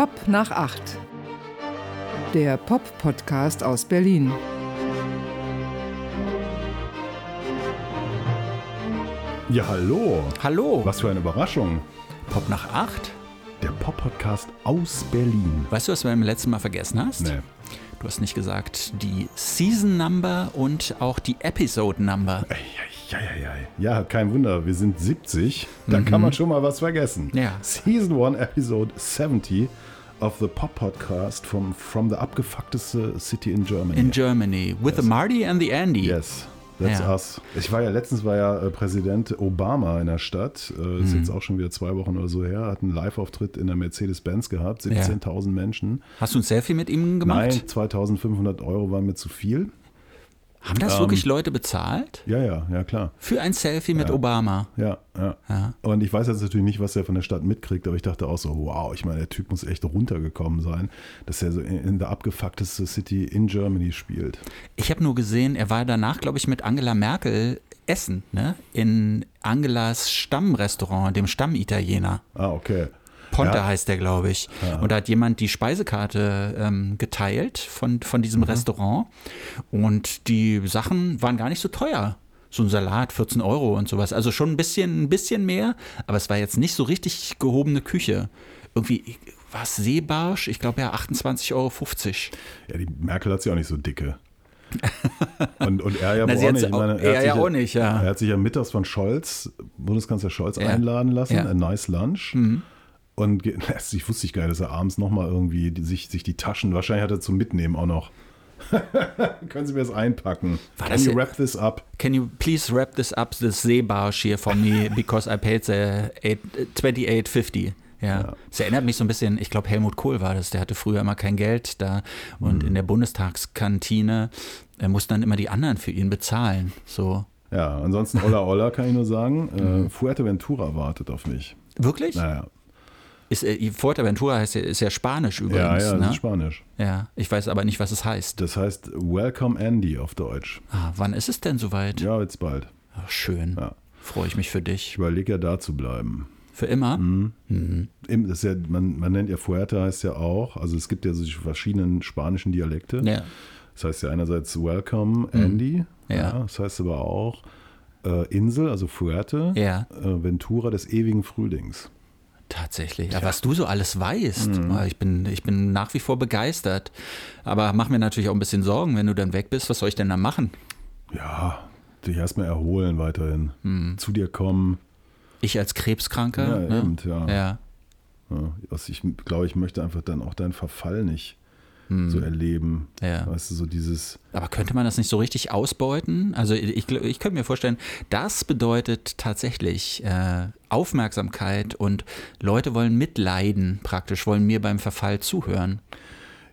Pop nach acht. Der Pop-Podcast aus Berlin. Ja, hallo. Hallo. Was für eine Überraschung. Pop nach acht? Der Pop-Podcast aus Berlin. Weißt du, was du beim letzten Mal vergessen hast? Nee. Du hast nicht gesagt die Season Number und auch die Episode Number. Ja, ja, ja. Ja, kein Wunder, wir sind 70. Da kann man schon mal was vergessen. Ja. Season 1, Episode 70 of the Pop Podcast from, from the abgefuckteste City in Germany. In Germany. With the Marty and the Andy. Yes. That's Ja. us. Ich war ja letztens war ja äh, Präsident Obama in der Stadt. Äh, Mhm. Ist jetzt auch schon wieder zwei Wochen oder so her. Hat einen Live-Auftritt in der Mercedes-Benz gehabt. 17.000 Menschen. Hast du ein Selfie mit ihm gemacht? Nein, 2.500 Euro waren mir zu viel. Haben das Ähm. wirklich Leute bezahlt? Ja, ja, ja, klar. Für ein Selfie mit Obama? Ja, ja, Ja. Und ich weiß jetzt natürlich nicht, was er von der Stadt mitkriegt, aber ich dachte auch so, wow, ich meine, der Typ muss echt runtergekommen sein, dass er so in, in der abgefuckteste City in Germany spielt. Ich habe nur gesehen, er war danach, glaube ich, mit Angela Merkel essen, ne? In Angelas Stammrestaurant, dem Stammitaliener. Ah, okay. Ponte Ja. heißt der, glaube ich. Und da hat jemand die Speisekarte ähm, geteilt von, von Mhm. diesem Restaurant. Und die Sachen waren gar nicht so teuer. So ein Salat, 14 Euro und sowas. Also schon ein bisschen, ein bisschen mehr, aber es war jetzt nicht so richtig gehobene Küche. Irgendwie war es Seebarsch, ich glaube ja 28,50 Euro. Ja, die Merkel hat sie auch nicht so dicke. Und, und er ja Na, auch hat nicht. auch- meine, er hat sich ja auch nicht, ja. Er hat sich ja mittags von Scholz, Bundeskanzler Scholz, Ja. einladen lassen, Ja. Mhm. ein nice lunch. Und ge- ich wusste ich gar nicht, dass er abends nochmal irgendwie die, sich, sich die Taschen, wahrscheinlich hat er zum Mitnehmen auch noch. Können Sie mir das einpacken? War Can das you ja- wrap this up? Can you please wrap this up, this Seebarsch here for me, because I paid the eight- 28,50. Ja. Das erinnert mich so ein bisschen, ich glaube, Helmut Kohl war das, der hatte früher immer kein Geld da und in der Bundestagskantine äh, mussten dann immer die anderen für ihn bezahlen. So. Ja, ansonsten Olla Olla kann ich nur sagen. Mhm. Äh, Fuerteventura wartet auf mich. Wirklich? Naja, Ist, äh, Fuerteventura heißt ja, ist ja Spanisch übrigens. ja, ja, ne? ist Spanisch. ja, ich weiß aber nicht, was es heißt. Das heißt Welcome Andy auf Deutsch. Ah, wann ist es denn soweit? Ja, jetzt bald. Ach, schön. Ja. Freue ich mich für Ich dich. überlege ja da zu bleiben. Für immer? Im- Das ist ja, man, man nennt ja Fuerte heißt ja auch, also es gibt ja so verschiedenen spanischen Dialekte. Ja. Das heißt ja einerseits Welcome Andy, Mhm. Ja. das heißt aber auch äh, Insel, also Fuerte, Ja. äh, Ventura des ewigen Frühlings. Tatsächlich. Ja, was du so alles weißt. Mhm. Ich, bin, ich bin nach wie vor begeistert. Aber mach mir natürlich auch ein bisschen Sorgen, wenn du dann weg bist. Was soll ich denn da machen? Ja, dich erstmal erholen weiterhin. Mhm. Zu dir kommen. Ich als Krebskranker? Ja, ne? eben, ja. ja. Ja, was ich glaube, ich möchte einfach dann auch deinen Verfall nicht so erleben. Mhm. Ja. Weißt du, so dieses, Aber könnte man das nicht so richtig ausbeuten? Also ich, ich könnte mir vorstellen, das bedeutet tatsächlich äh, Aufmerksamkeit und Leute wollen mitleiden praktisch, wollen mir beim Verfall zuhören.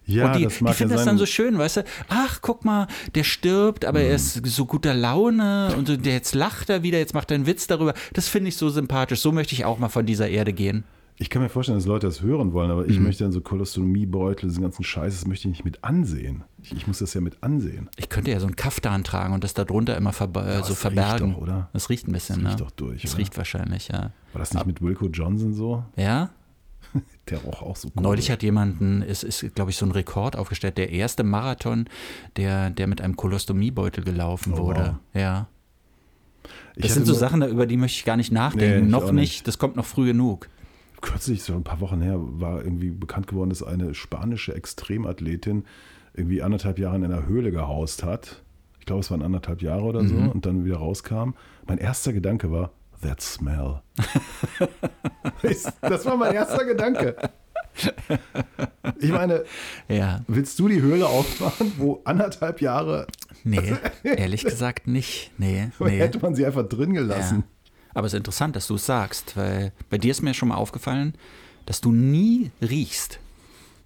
ja, und die, das die mag finden ja das dann so schön, weißt du? Ach, guck mal, der stirbt, aber er ist so guter Laune und so, der jetzt lacht er wieder, jetzt macht er einen Witz darüber. Das finde ich so sympathisch. So möchte ich auch mal von dieser Erde gehen. Ich kann mir vorstellen, dass Leute das hören wollen, aber Mhm. ich möchte dann so Kolostomiebeutel, diesen ganzen Scheiß, das möchte ich nicht mit ansehen. Ich, ich muss das ja mit ansehen. Ich könnte ja so einen Kaftan tragen und das da drunter immer verba äh, so das verbergen. riecht doch, oder? Das riecht ein bisschen, Das riecht ne? doch durch, Das oder? riecht wahrscheinlich, ja. War das nicht mit Wilco Johnson so? Ja? Der roch auch so cool. Neulich hat jemanden, es ist, glaube ich, so ein Rekord aufgestellt, der erste Marathon, der, der mit einem Kolostomiebeutel gelaufen Oh, wurde. Ja. Ich Das hatte sind so Sachen, über die möchte ich gar nicht nachdenken. Nee, ich noch nicht. nicht. Das kommt noch früh genug. Kürzlich, so ein paar Wochen her, war irgendwie bekannt geworden, dass eine spanische Extremathletin irgendwie anderthalb Jahre in einer Höhle gehaust hat. Ich glaube, es waren anderthalb Jahre oder so Mhm. und dann wieder rauskam. Mein erster Gedanke war, that smell. das war mein erster Gedanke. Ich meine, Ja. willst du die Höhle aufmachen, wo anderthalb Jahre Nee, ehrlich gesagt nicht. Nee, nee. hätte man sie einfach drin Ja. Aber es ist interessant, dass du es sagst, weil bei dir ist mir schon mal aufgefallen, dass du nie riechst.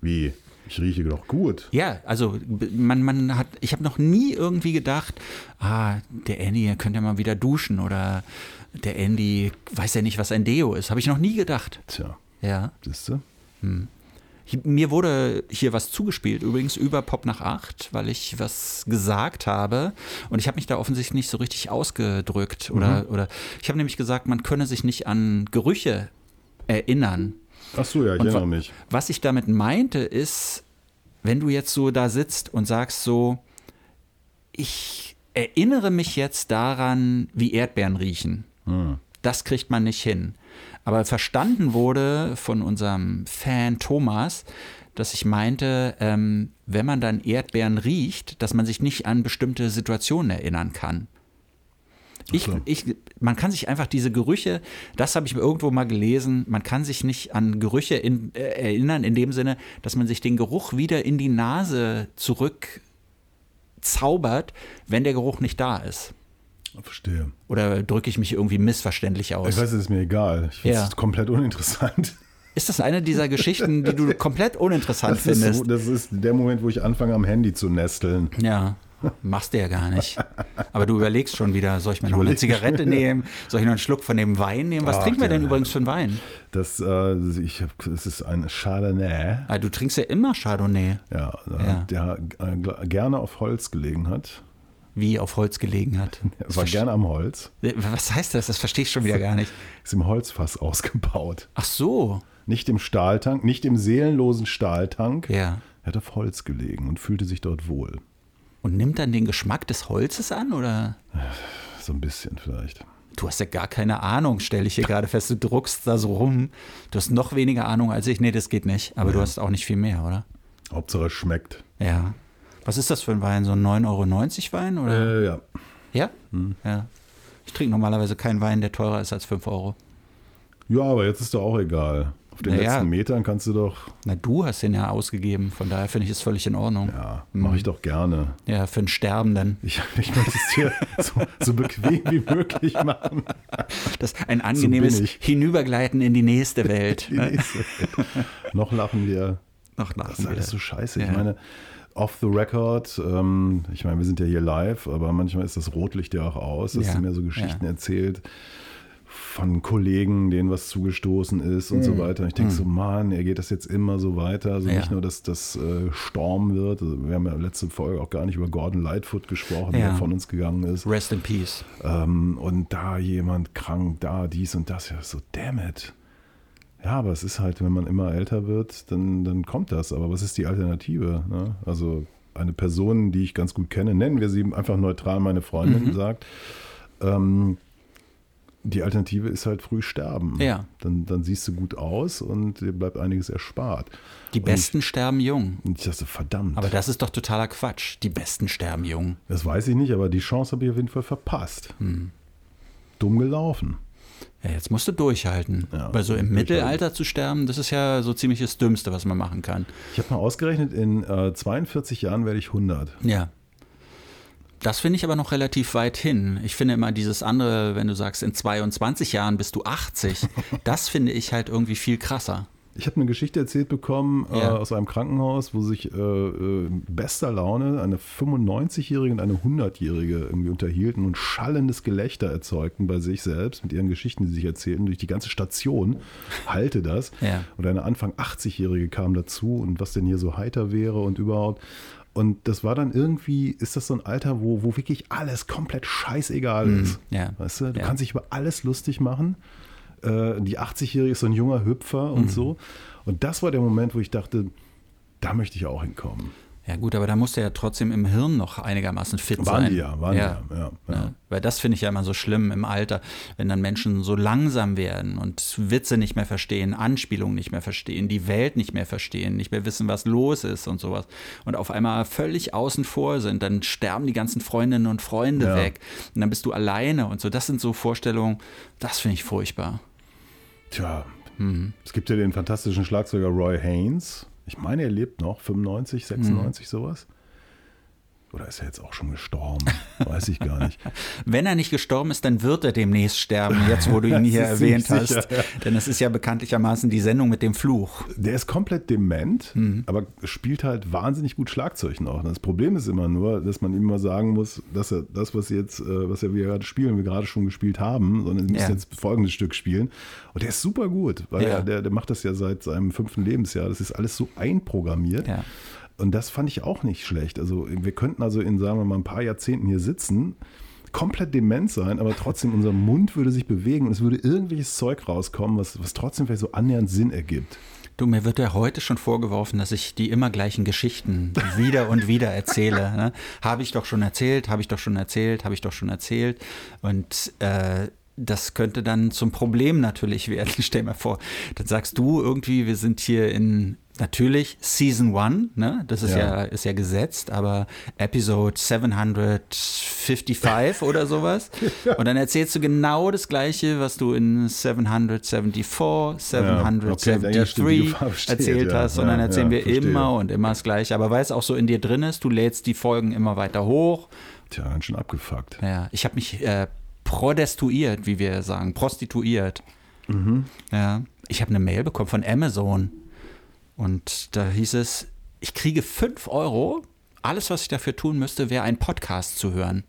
Wie? Ich rieche doch gut. Ja, also man, man hat, ich habe noch nie irgendwie gedacht, ah, der Andy könnte ja mal wieder duschen oder der Andy weiß ja nicht, was ein Deo ist. Habe ich noch nie gedacht. Tja, Ja. siehst du? Mir wurde hier was zugespielt, übrigens über Pop nach 8, weil ich was gesagt habe. Und ich habe mich da offensichtlich nicht so richtig ausgedrückt. Oder, oder ich habe nämlich gesagt, man könne sich nicht an Gerüche erinnern. Ach so, ja, ich Und erinnere mich. Was ich damit meinte, ist, wenn du jetzt so da sitzt und sagst so, ich erinnere mich jetzt daran, wie Erdbeeren riechen. Das kriegt man nicht hin. Aber verstanden wurde von unserem Fan Thomas, dass ich meinte, ähm, wenn man dann Erdbeeren riecht, dass man sich nicht an bestimmte Situationen erinnern kann. Ich, so. ich, man kann sich einfach diese Gerüche, das habe ich irgendwo mal gelesen, man kann sich nicht an Gerüche in, äh, erinnern, in dem Sinne, dass man sich den Geruch wieder in die Nase zurück zaubert, wenn der Geruch nicht da ist. Verstehe. Oder drücke ich mich irgendwie missverständlich Ich aus? weiß, es ist mir egal. Ich finde es Ja. komplett uninteressant. Ist das eine dieser Geschichten, die du komplett uninteressant Das ist, findest? so, das ist der Moment, wo ich anfange, am Handy zu nesteln. Ja, machst du ja gar nicht. Aber du überlegst schon wieder, soll ich mir noch eine Zigarette nehmen? Soll ich noch einen Schluck von dem Wein nehmen? Was Ach, trinken wir denn übrigens für einen Wein? Das, äh, ich hab, das ist ein Chardonnay, Ah, du trinkst ja immer Chardonnay, ja, äh, Ja. der äh, gerne auf Holz gelegen hat. Wie auf Holz gelegen hat. Er war gerne am Holz. Was heißt das? Das verstehe ich schon wieder gar nicht. Ist im Holzfass ausgebaut. Ach so, Nicht im Stahltank, nicht im seelenlosen Stahltank. ja. Er hat auf Holz gelegen und fühlte sich dort wohl. Und nimmt dann den Geschmack des Holzes an oder? So ein bisschen vielleicht. Du hast ja gar keine Ahnung, stelle ich hier gerade fest. Du druckst da so rum. Du hast noch weniger Ahnung als ich. Nee, das geht nicht. Aber du hast auch nicht viel mehr, oder? Hauptsache es schmeckt. Ja. Was ist das für ein Wein? So ein 9,90 Euro Wein? Oder? Äh, ja. Ja? Hm. Ja. Ich trinke normalerweise keinen Wein, der teurer ist als 5 Euro. ja, aber jetzt ist doch auch egal. Auf den Naja. letzten Metern kannst du doch, Na, du hast den ja ausgegeben. Von daher finde ich es völlig in Ordnung. ja, mache ich doch gerne. Ja, für einen Sterbenden. Ich, ich möchte es dir so, so bequem wie möglich machen. Das ein angenehmes ich. Hinübergleiten in die nächste Welt. Die nächste. Noch lachen wir. Noch Das lachen ist alles so wir. scheiße. Ja. Ich meine, off the record, ähm, ich meine, wir sind ja hier live, aber manchmal ist das Rotlicht ja auch aus, dass Ja. du mir so Geschichten Ja. erzählt von Kollegen, denen was zugestoßen ist und so weiter. Und ich denke so, Mann, er geht das jetzt immer so weiter. Also Mhm. Ja. nicht nur, dass das äh, Storm wird. Also wir haben ja letzte Folge auch gar nicht über Gordon Lightfoot gesprochen, Ja. der von uns gegangen ist. Rest in Peace. Ähm, und da jemand krank, da dies und das. Ja, so, damn it. Ja, aber es ist halt, wenn man immer älter wird, dann, dann kommt das. Aber was ist die Alternative? Ne? Also eine Person, die ich ganz gut kenne, nennen wir sie einfach neutral meine Freundin, Mhm. sagt, ähm, die Alternative ist halt früh sterben. Ja. Dann, dann siehst du gut aus und dir bleibt einiges erspart. Die Besten sterben jung. Und ich dachte, verdammt. Aber das ist doch totaler Quatsch. Die Besten sterben jung. das weiß ich nicht, aber die Chance habe ich auf jeden Fall verpasst. Hm. Dumm gelaufen. Ja, jetzt musst du durchhalten. Ja, Weil so im. Mittelalter zu sterben, das ist ja so ziemlich das Dümmste, was man machen kann. Ich habe mal ausgerechnet, in äh, 42 Jahren werde ich 100. Ja. Das finde ich aber noch relativ weit hin. Ich finde immer dieses andere, wenn du sagst, in 22 Jahren bist du 80, das finde ich halt irgendwie viel krasser. Ich habe eine Geschichte erzählt bekommen äh, Ja. aus einem Krankenhaus, wo sich äh, äh, bester Laune eine 95-Jährige und eine 100-Jährige irgendwie unterhielten und schallendes Gelächter erzeugten bei sich selbst mit ihren Geschichten, die sie sich erzählten. Durch die ganze Station halte das. Ja. Und eine Anfang 80-Jährige kam dazu und was denn hier so heiter wäre und überhaupt. Und das war dann irgendwie, ist das so ein Alter, wo, wo wirklich alles komplett scheißegal ist. ja. Weißt du, du Ja. kannst dich über alles lustig machen. Äh, die 80-Jährige ist so ein junger Hüpfer Mhm. und so. Und das war der Moment, wo ich dachte, da möchte ich auch hinkommen. Ja gut, aber da musst du ja trotzdem im Hirn noch einigermaßen fit Waren sein. die ja, waren ja. die ja. Ja, ja. Ja, weil das finde ich ja immer so schlimm im Alter, wenn dann Menschen so langsam werden und Witze nicht mehr verstehen, Anspielungen nicht mehr verstehen, die Welt nicht mehr verstehen, nicht mehr wissen, was los ist und sowas und auf einmal völlig außen vor sind, dann sterben die ganzen Freundinnen und Freunde Ja. weg und dann bist du alleine und so. Das sind so Vorstellungen, das finde ich furchtbar. Tja, Mhm. es gibt ja den fantastischen Schlagzeuger Roy Haynes. Ich meine, er lebt noch, 95, 96, Mhm. sowas. Oder ist er jetzt auch schon gestorben? Weiß ich gar nicht. Wenn er nicht gestorben ist, dann wird er demnächst sterben, jetzt wo du ihn hier erwähnt ziemlich hast. sicher, Denn es ist ja bekanntlichermaßen die Sendung mit dem Fluch. Der ist komplett dement, Mhm. aber spielt halt wahnsinnig gut Schlagzeug noch. Das Problem ist immer nur, dass man ihm immer sagen muss, dass er das, was jetzt, äh, was wir gerade spielen, wir gerade schon gespielt haben, sondern sie müssen Ja. jetzt folgendes Stück spielen. Und der ist super gut, weil Ja. er, der, der macht das ja seit seinem fünften Lebensjahr. Das ist alles so einprogrammiert. Ja. Und das fand ich auch nicht schlecht. Also wir könnten also in, sagen wir mal, ein paar Jahrzehnten hier sitzen komplett dement sein, aber trotzdem unser Mund würde sich bewegen und es würde irgendwelches Zeug rauskommen, was, was trotzdem vielleicht so annähernd Sinn ergibt. Du, mir wird ja heute schon vorgeworfen, dass ich die immer gleichen Geschichten wieder und wieder erzähle. Ne? Habe ich doch schon erzählt, habe ich doch schon erzählt, habe ich doch schon erzählt. Und äh, das könnte dann zum Problem natürlich werden. Stell mir vor, dann sagst du irgendwie, wir sind hier in natürlich Season 1, ne? Das ist ja. ja. ist ja gesetzt, aber Episode 755 oder sowas. Ja. Und dann erzählst du genau das gleiche, was du in 774, 773 ja, okay, erzählt hast. Und dann erzählen wir verstehe. immer und immer das gleiche. Aber weil es auch so in dir drin ist, du lädst die Folgen immer weiter hoch. Tja, dann schon abgefuckt. Ja, ich habe mich äh, prodestuiert, wie wir sagen, prostituiert. Mhm. Ja, ich habe eine Mail bekommen von Amazon. Und da hieß es, ich kriege 5 Euro. Alles, was ich dafür tun müsste, wäre einen Podcast zu hören.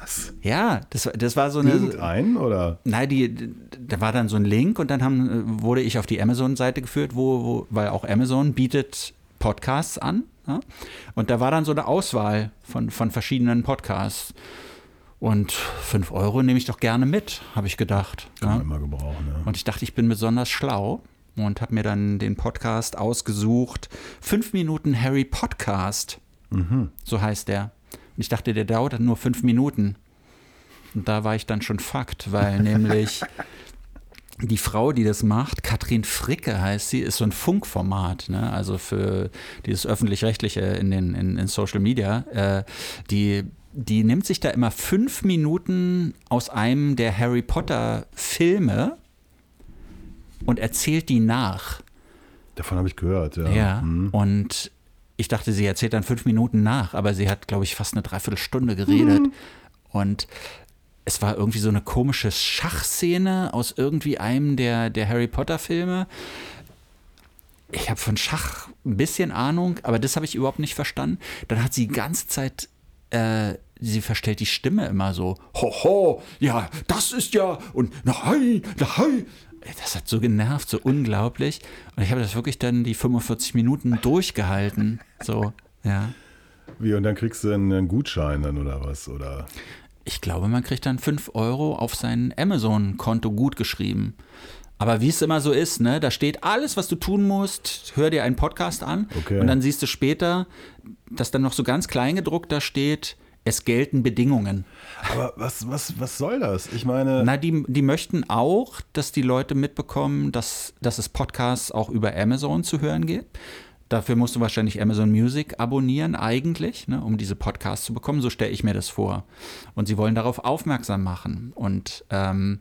Was? Ja, das, das war so eine. Irgendein oder? Nein, die, da war dann so ein Link und dann haben, wurde ich auf die Amazon-Seite geführt, wo, wo, weil auch Amazon bietet Podcasts an. Ja? Und da war dann so eine Auswahl von, von verschiedenen Podcasts. Und 5 Euro nehme ich doch gerne mit, habe ich gedacht. Kann ja? man immer gebrauchen, ja. Und ich dachte, ich bin besonders schlau und habe mir dann den Podcast ausgesucht. 5 Minuten Harry Podcast, mhm. so heißt der. Und ich dachte, der dauert nur 5 Minuten. Und da war ich dann schon Fakt, weil nämlich die Frau, die das macht, Katrin Fricke heißt sie, ist so ein Funkformat, ne? also für dieses öffentlich-rechtliche in den in, in Social Media. Äh, die die nimmt sich da immer fünf Minuten aus einem der Harry Potter Filme und erzählt die nach. Davon habe ich gehört, ja. Ja, mhm. und ich dachte, sie erzählt dann fünf Minuten nach, aber sie hat, glaube ich, fast eine Dreiviertelstunde geredet. Mhm. Und es war irgendwie so eine komische Schachszene aus irgendwie einem der, der Harry Potter-Filme. Ich habe von Schach ein bisschen Ahnung, aber das habe ich überhaupt nicht verstanden. Dann hat sie die ganze Zeit äh, sie verstellt die Stimme immer so, hoho, ja, das ist ja, und nein, nein. Das hat so genervt, so unglaublich. Und ich habe das wirklich dann die 45 Minuten durchgehalten. So, ja. Wie, und dann kriegst du einen Gutschein dann oder was? Oder? Ich glaube, man kriegt dann 5 Euro auf sein Amazon-Konto gut geschrieben. Aber wie es immer so ist, ne, da steht alles, was du tun musst. Hör dir einen Podcast an okay. und dann siehst du später, dass dann noch so ganz klein gedruckt da steht, es gelten Bedingungen. Aber was, was, was soll das? Ich meine. Na, die, die möchten auch, dass die Leute mitbekommen, dass, dass es Podcasts auch über Amazon zu hören gibt. Dafür musst du wahrscheinlich Amazon Music abonnieren, eigentlich, ne, um diese Podcasts zu bekommen. So stelle ich mir das vor. Und sie wollen darauf aufmerksam machen. Und ähm,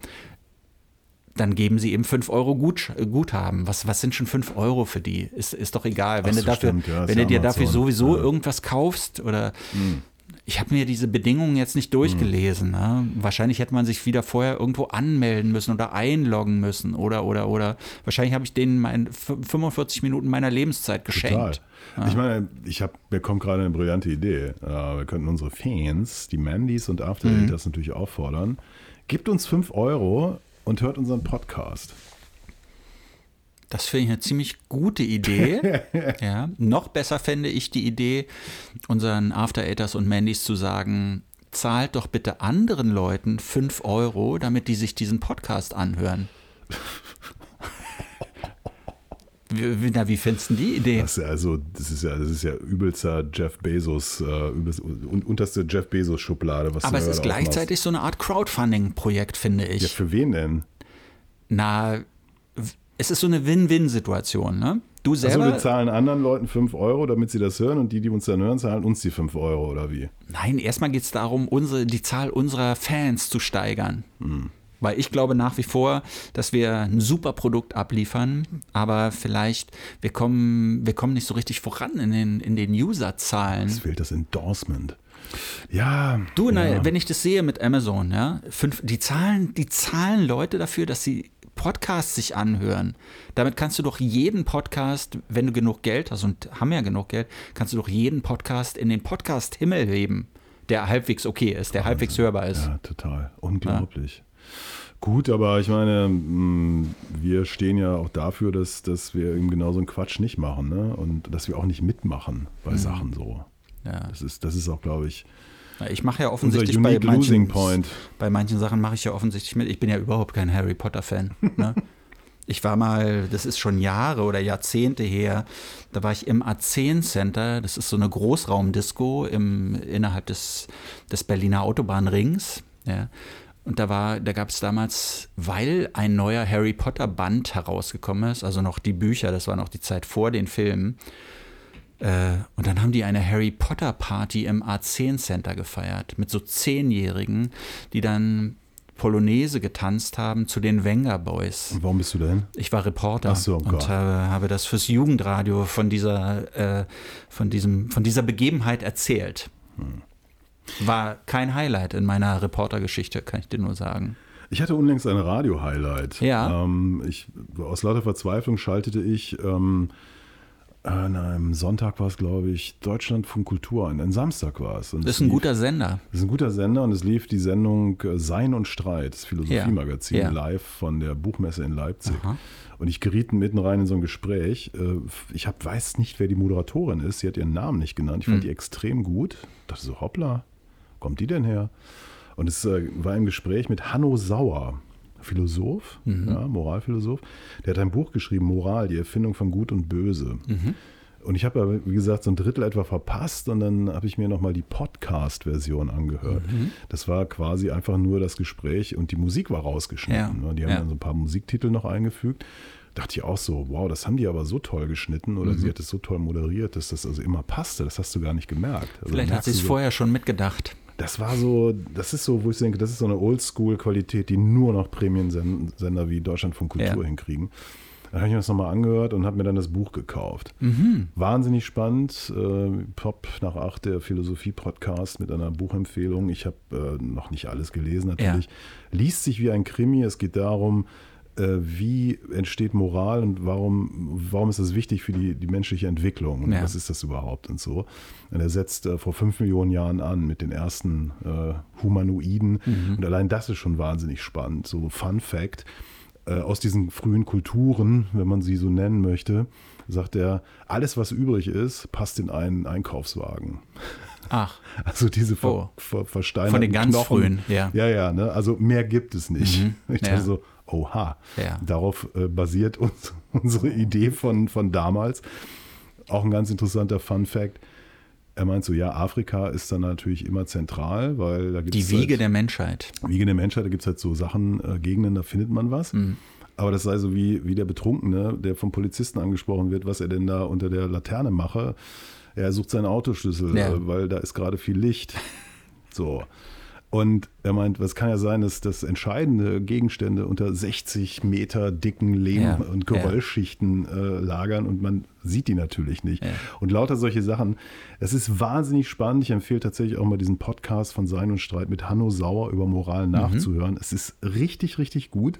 dann geben sie eben 5 Euro Gut, Guthaben. Was, was sind schon 5 Euro für die? Ist, ist doch egal. Wenn, so, du, dafür, stimmt, ja, wenn du dir dafür sowieso ja. irgendwas kaufst oder. Hm. Ich habe mir diese Bedingungen jetzt nicht durchgelesen. Ne? Wahrscheinlich hätte man sich wieder vorher irgendwo anmelden müssen oder einloggen müssen oder oder oder. Wahrscheinlich habe ich denen mein 45 Minuten meiner Lebenszeit geschenkt. Ja. Ich meine, ich habe, mir kommt gerade eine brillante Idee. wir könnten unsere Fans, die Mandys und After mhm. das natürlich auffordern. Gebt uns 5 Euro und hört unseren Podcast. Das finde ich eine ziemlich gute Idee. ja. Noch besser fände ich die Idee, unseren After Eighters und Mandys zu sagen, zahlt doch bitte anderen Leuten 5 Euro, damit die sich diesen Podcast anhören. Wie, na, wie findest du die Idee? Das ist ja, also, das ist ja, das ist ja übelster Jeff Bezos, äh, übelst, unterste Jeff Bezos-Schublade. Aber es ist gleichzeitig so eine Art Crowdfunding-Projekt, finde ich. Ja, für wen denn? Na, es ist so eine Win-Win-Situation, ne? Du selber. Also wir zahlen anderen Leuten 5 Euro, damit sie das hören und die, die uns dann hören, zahlen uns die 5 Euro oder wie? Nein, erstmal geht es darum, unsere, die Zahl unserer Fans zu steigern. Hm. Weil ich glaube nach wie vor, dass wir ein super Produkt abliefern, aber vielleicht, wir kommen, wir kommen nicht so richtig voran in den, in den User-Zahlen. Es fehlt das Endorsement. Ja. Du, ja. wenn ich das sehe mit Amazon, ja, fünf, die zahlen, die zahlen Leute dafür, dass sie Podcasts sich anhören. Damit kannst du doch jeden Podcast, wenn du genug Geld hast und haben ja genug Geld, kannst du doch jeden Podcast in den Podcast-Himmel heben, der halbwegs okay ist, der Wahnsinn. halbwegs hörbar ist. Ja, total. Unglaublich. Ja. Gut, aber ich meine, mm, wir stehen ja auch dafür, dass, dass wir eben genau so einen Quatsch nicht machen ne? und dass wir auch nicht mitmachen bei mhm. Sachen so. Ja. Das, ist, das ist auch, glaube ich, Ich mache ja offensichtlich bei manchen, bei manchen Sachen mache ich ja offensichtlich mit. Ich bin ja überhaupt kein Harry Potter-Fan. Ne? Ich war mal, das ist schon Jahre oder Jahrzehnte her, da war ich im A10 Center, das ist so eine Großraumdisco im, innerhalb des, des Berliner Autobahnrings. Ja. Und da war, da gab es damals, weil ein neuer Harry Potter Band herausgekommen ist, also noch die Bücher, das war noch die Zeit vor den Filmen. Äh, und dann haben die eine Harry Potter Party im A10 Center gefeiert mit so Zehnjährigen, die dann Polonaise getanzt haben zu den Wenger Boys. Und warum bist du denn? Ich war Reporter Ach so, oh und habe, habe das fürs Jugendradio von dieser, äh, von, diesem, von dieser Begebenheit erzählt. Hm. War kein Highlight in meiner Reportergeschichte, kann ich dir nur sagen. Ich hatte unlängst ein Radio-Highlight. Ja. Ähm, ich, aus lauter Verzweiflung schaltete ich ähm, an einem Sonntag war es, glaube ich, Deutschlandfunk Kultur ein. Ein Samstag war es. Und Das es ist ein lief- guter Sender. Das ist ein guter Sender und es lief die Sendung äh, Sein und Streit, das Philosophiemagazin, Ja, ja. live von der Buchmesse in Leipzig. Aha. Und ich geriet mitten rein in so ein Gespräch. Äh, Ich hab, weiß nicht, wer die Moderatorin ist. Sie hat ihren Namen nicht genannt. Ich fand Hm. die extrem gut. dachte so, hoppla, wo kommt die denn her? Und es äh, war im Gespräch mit Hanno Sauer, Philosoph, Mhm. ja, Moralphilosoph. Der hat ein Buch geschrieben, Moral, die Erfindung von Gut und Böse. Mhm. Und ich habe, ja, wie gesagt, so ein Drittel etwa verpasst und dann habe ich mir nochmal die Podcast-Version angehört. Mhm. Das war quasi einfach nur das Gespräch und die Musik war rausgeschnitten. Ja, Die haben ja. dann so ein paar Musiktitel noch eingefügt. Dachte ich auch so, wow, das haben die aber so toll geschnitten oder Mhm. sie hat es so toll moderiert, dass das also immer passte. Das hast du gar nicht gemerkt. Also Vielleicht hat sie es so, vorher schon mitgedacht. Das war so, das ist so, wo ich denke, das ist so eine Oldschool-Qualität, die nur noch Prämiensender wie Deutschlandfunk Kultur Ja. hinkriegen. Dann habe ich mir das nochmal angehört und habe mir dann das Buch gekauft. Mhm. Wahnsinnig spannend. Äh, Pop nach acht, der Philosophie-Podcast mit einer Buchempfehlung. Ich habe äh, noch nicht alles gelesen natürlich. Liest sich wie ein Krimi. Es geht darum, wie entsteht Moral und warum, warum ist das wichtig für die, die menschliche Entwicklung und Ja. was ist das überhaupt und so. Und er setzt äh, vor fünf Millionen Jahren an mit den ersten äh, Humanoiden und allein das ist schon wahnsinnig spannend. So Fun Fact, äh, aus diesen frühen Kulturen, wenn man sie so nennen möchte, sagt er, alles was übrig ist, passt in einen Einkaufswagen. Ach, Also diese ver, Oh. ver, versteinerten Von den ganz Knochen. frühen, ja. Ja, ja, ne? also mehr gibt es nicht. Mhm, Ich dachte ja. so, oha, Ja. darauf äh, basiert uns, unsere Idee von, von damals. Auch ein ganz interessanter Fun Fact. Er meint so, ja, Afrika ist dann natürlich immer zentral, weil da gibt es die Wiege halt, der Menschheit. Wiege der Menschheit, da gibt es halt so Sachen, äh, Gegenden, da findet man was. Mhm. Aber das sei so wie, wie der Betrunkene, der vom Polizisten angesprochen wird, was er denn da unter der Laterne mache. Er sucht seinen Autoschlüssel, Ja. äh, weil da ist gerade viel Licht. So. Und er meint, was kann ja sein, dass das entscheidende Gegenstände unter 60 Meter dicken Lehm- Ja, und ja. Geröllschichten äh, lagern und man sieht die natürlich nicht. Ja. Und lauter solche Sachen. Es ist wahnsinnig spannend. Ich empfehle tatsächlich auch mal diesen Podcast von Sein und Streit mit Hanno Sauer über Moral Mhm. nachzuhören. Es ist richtig, richtig gut.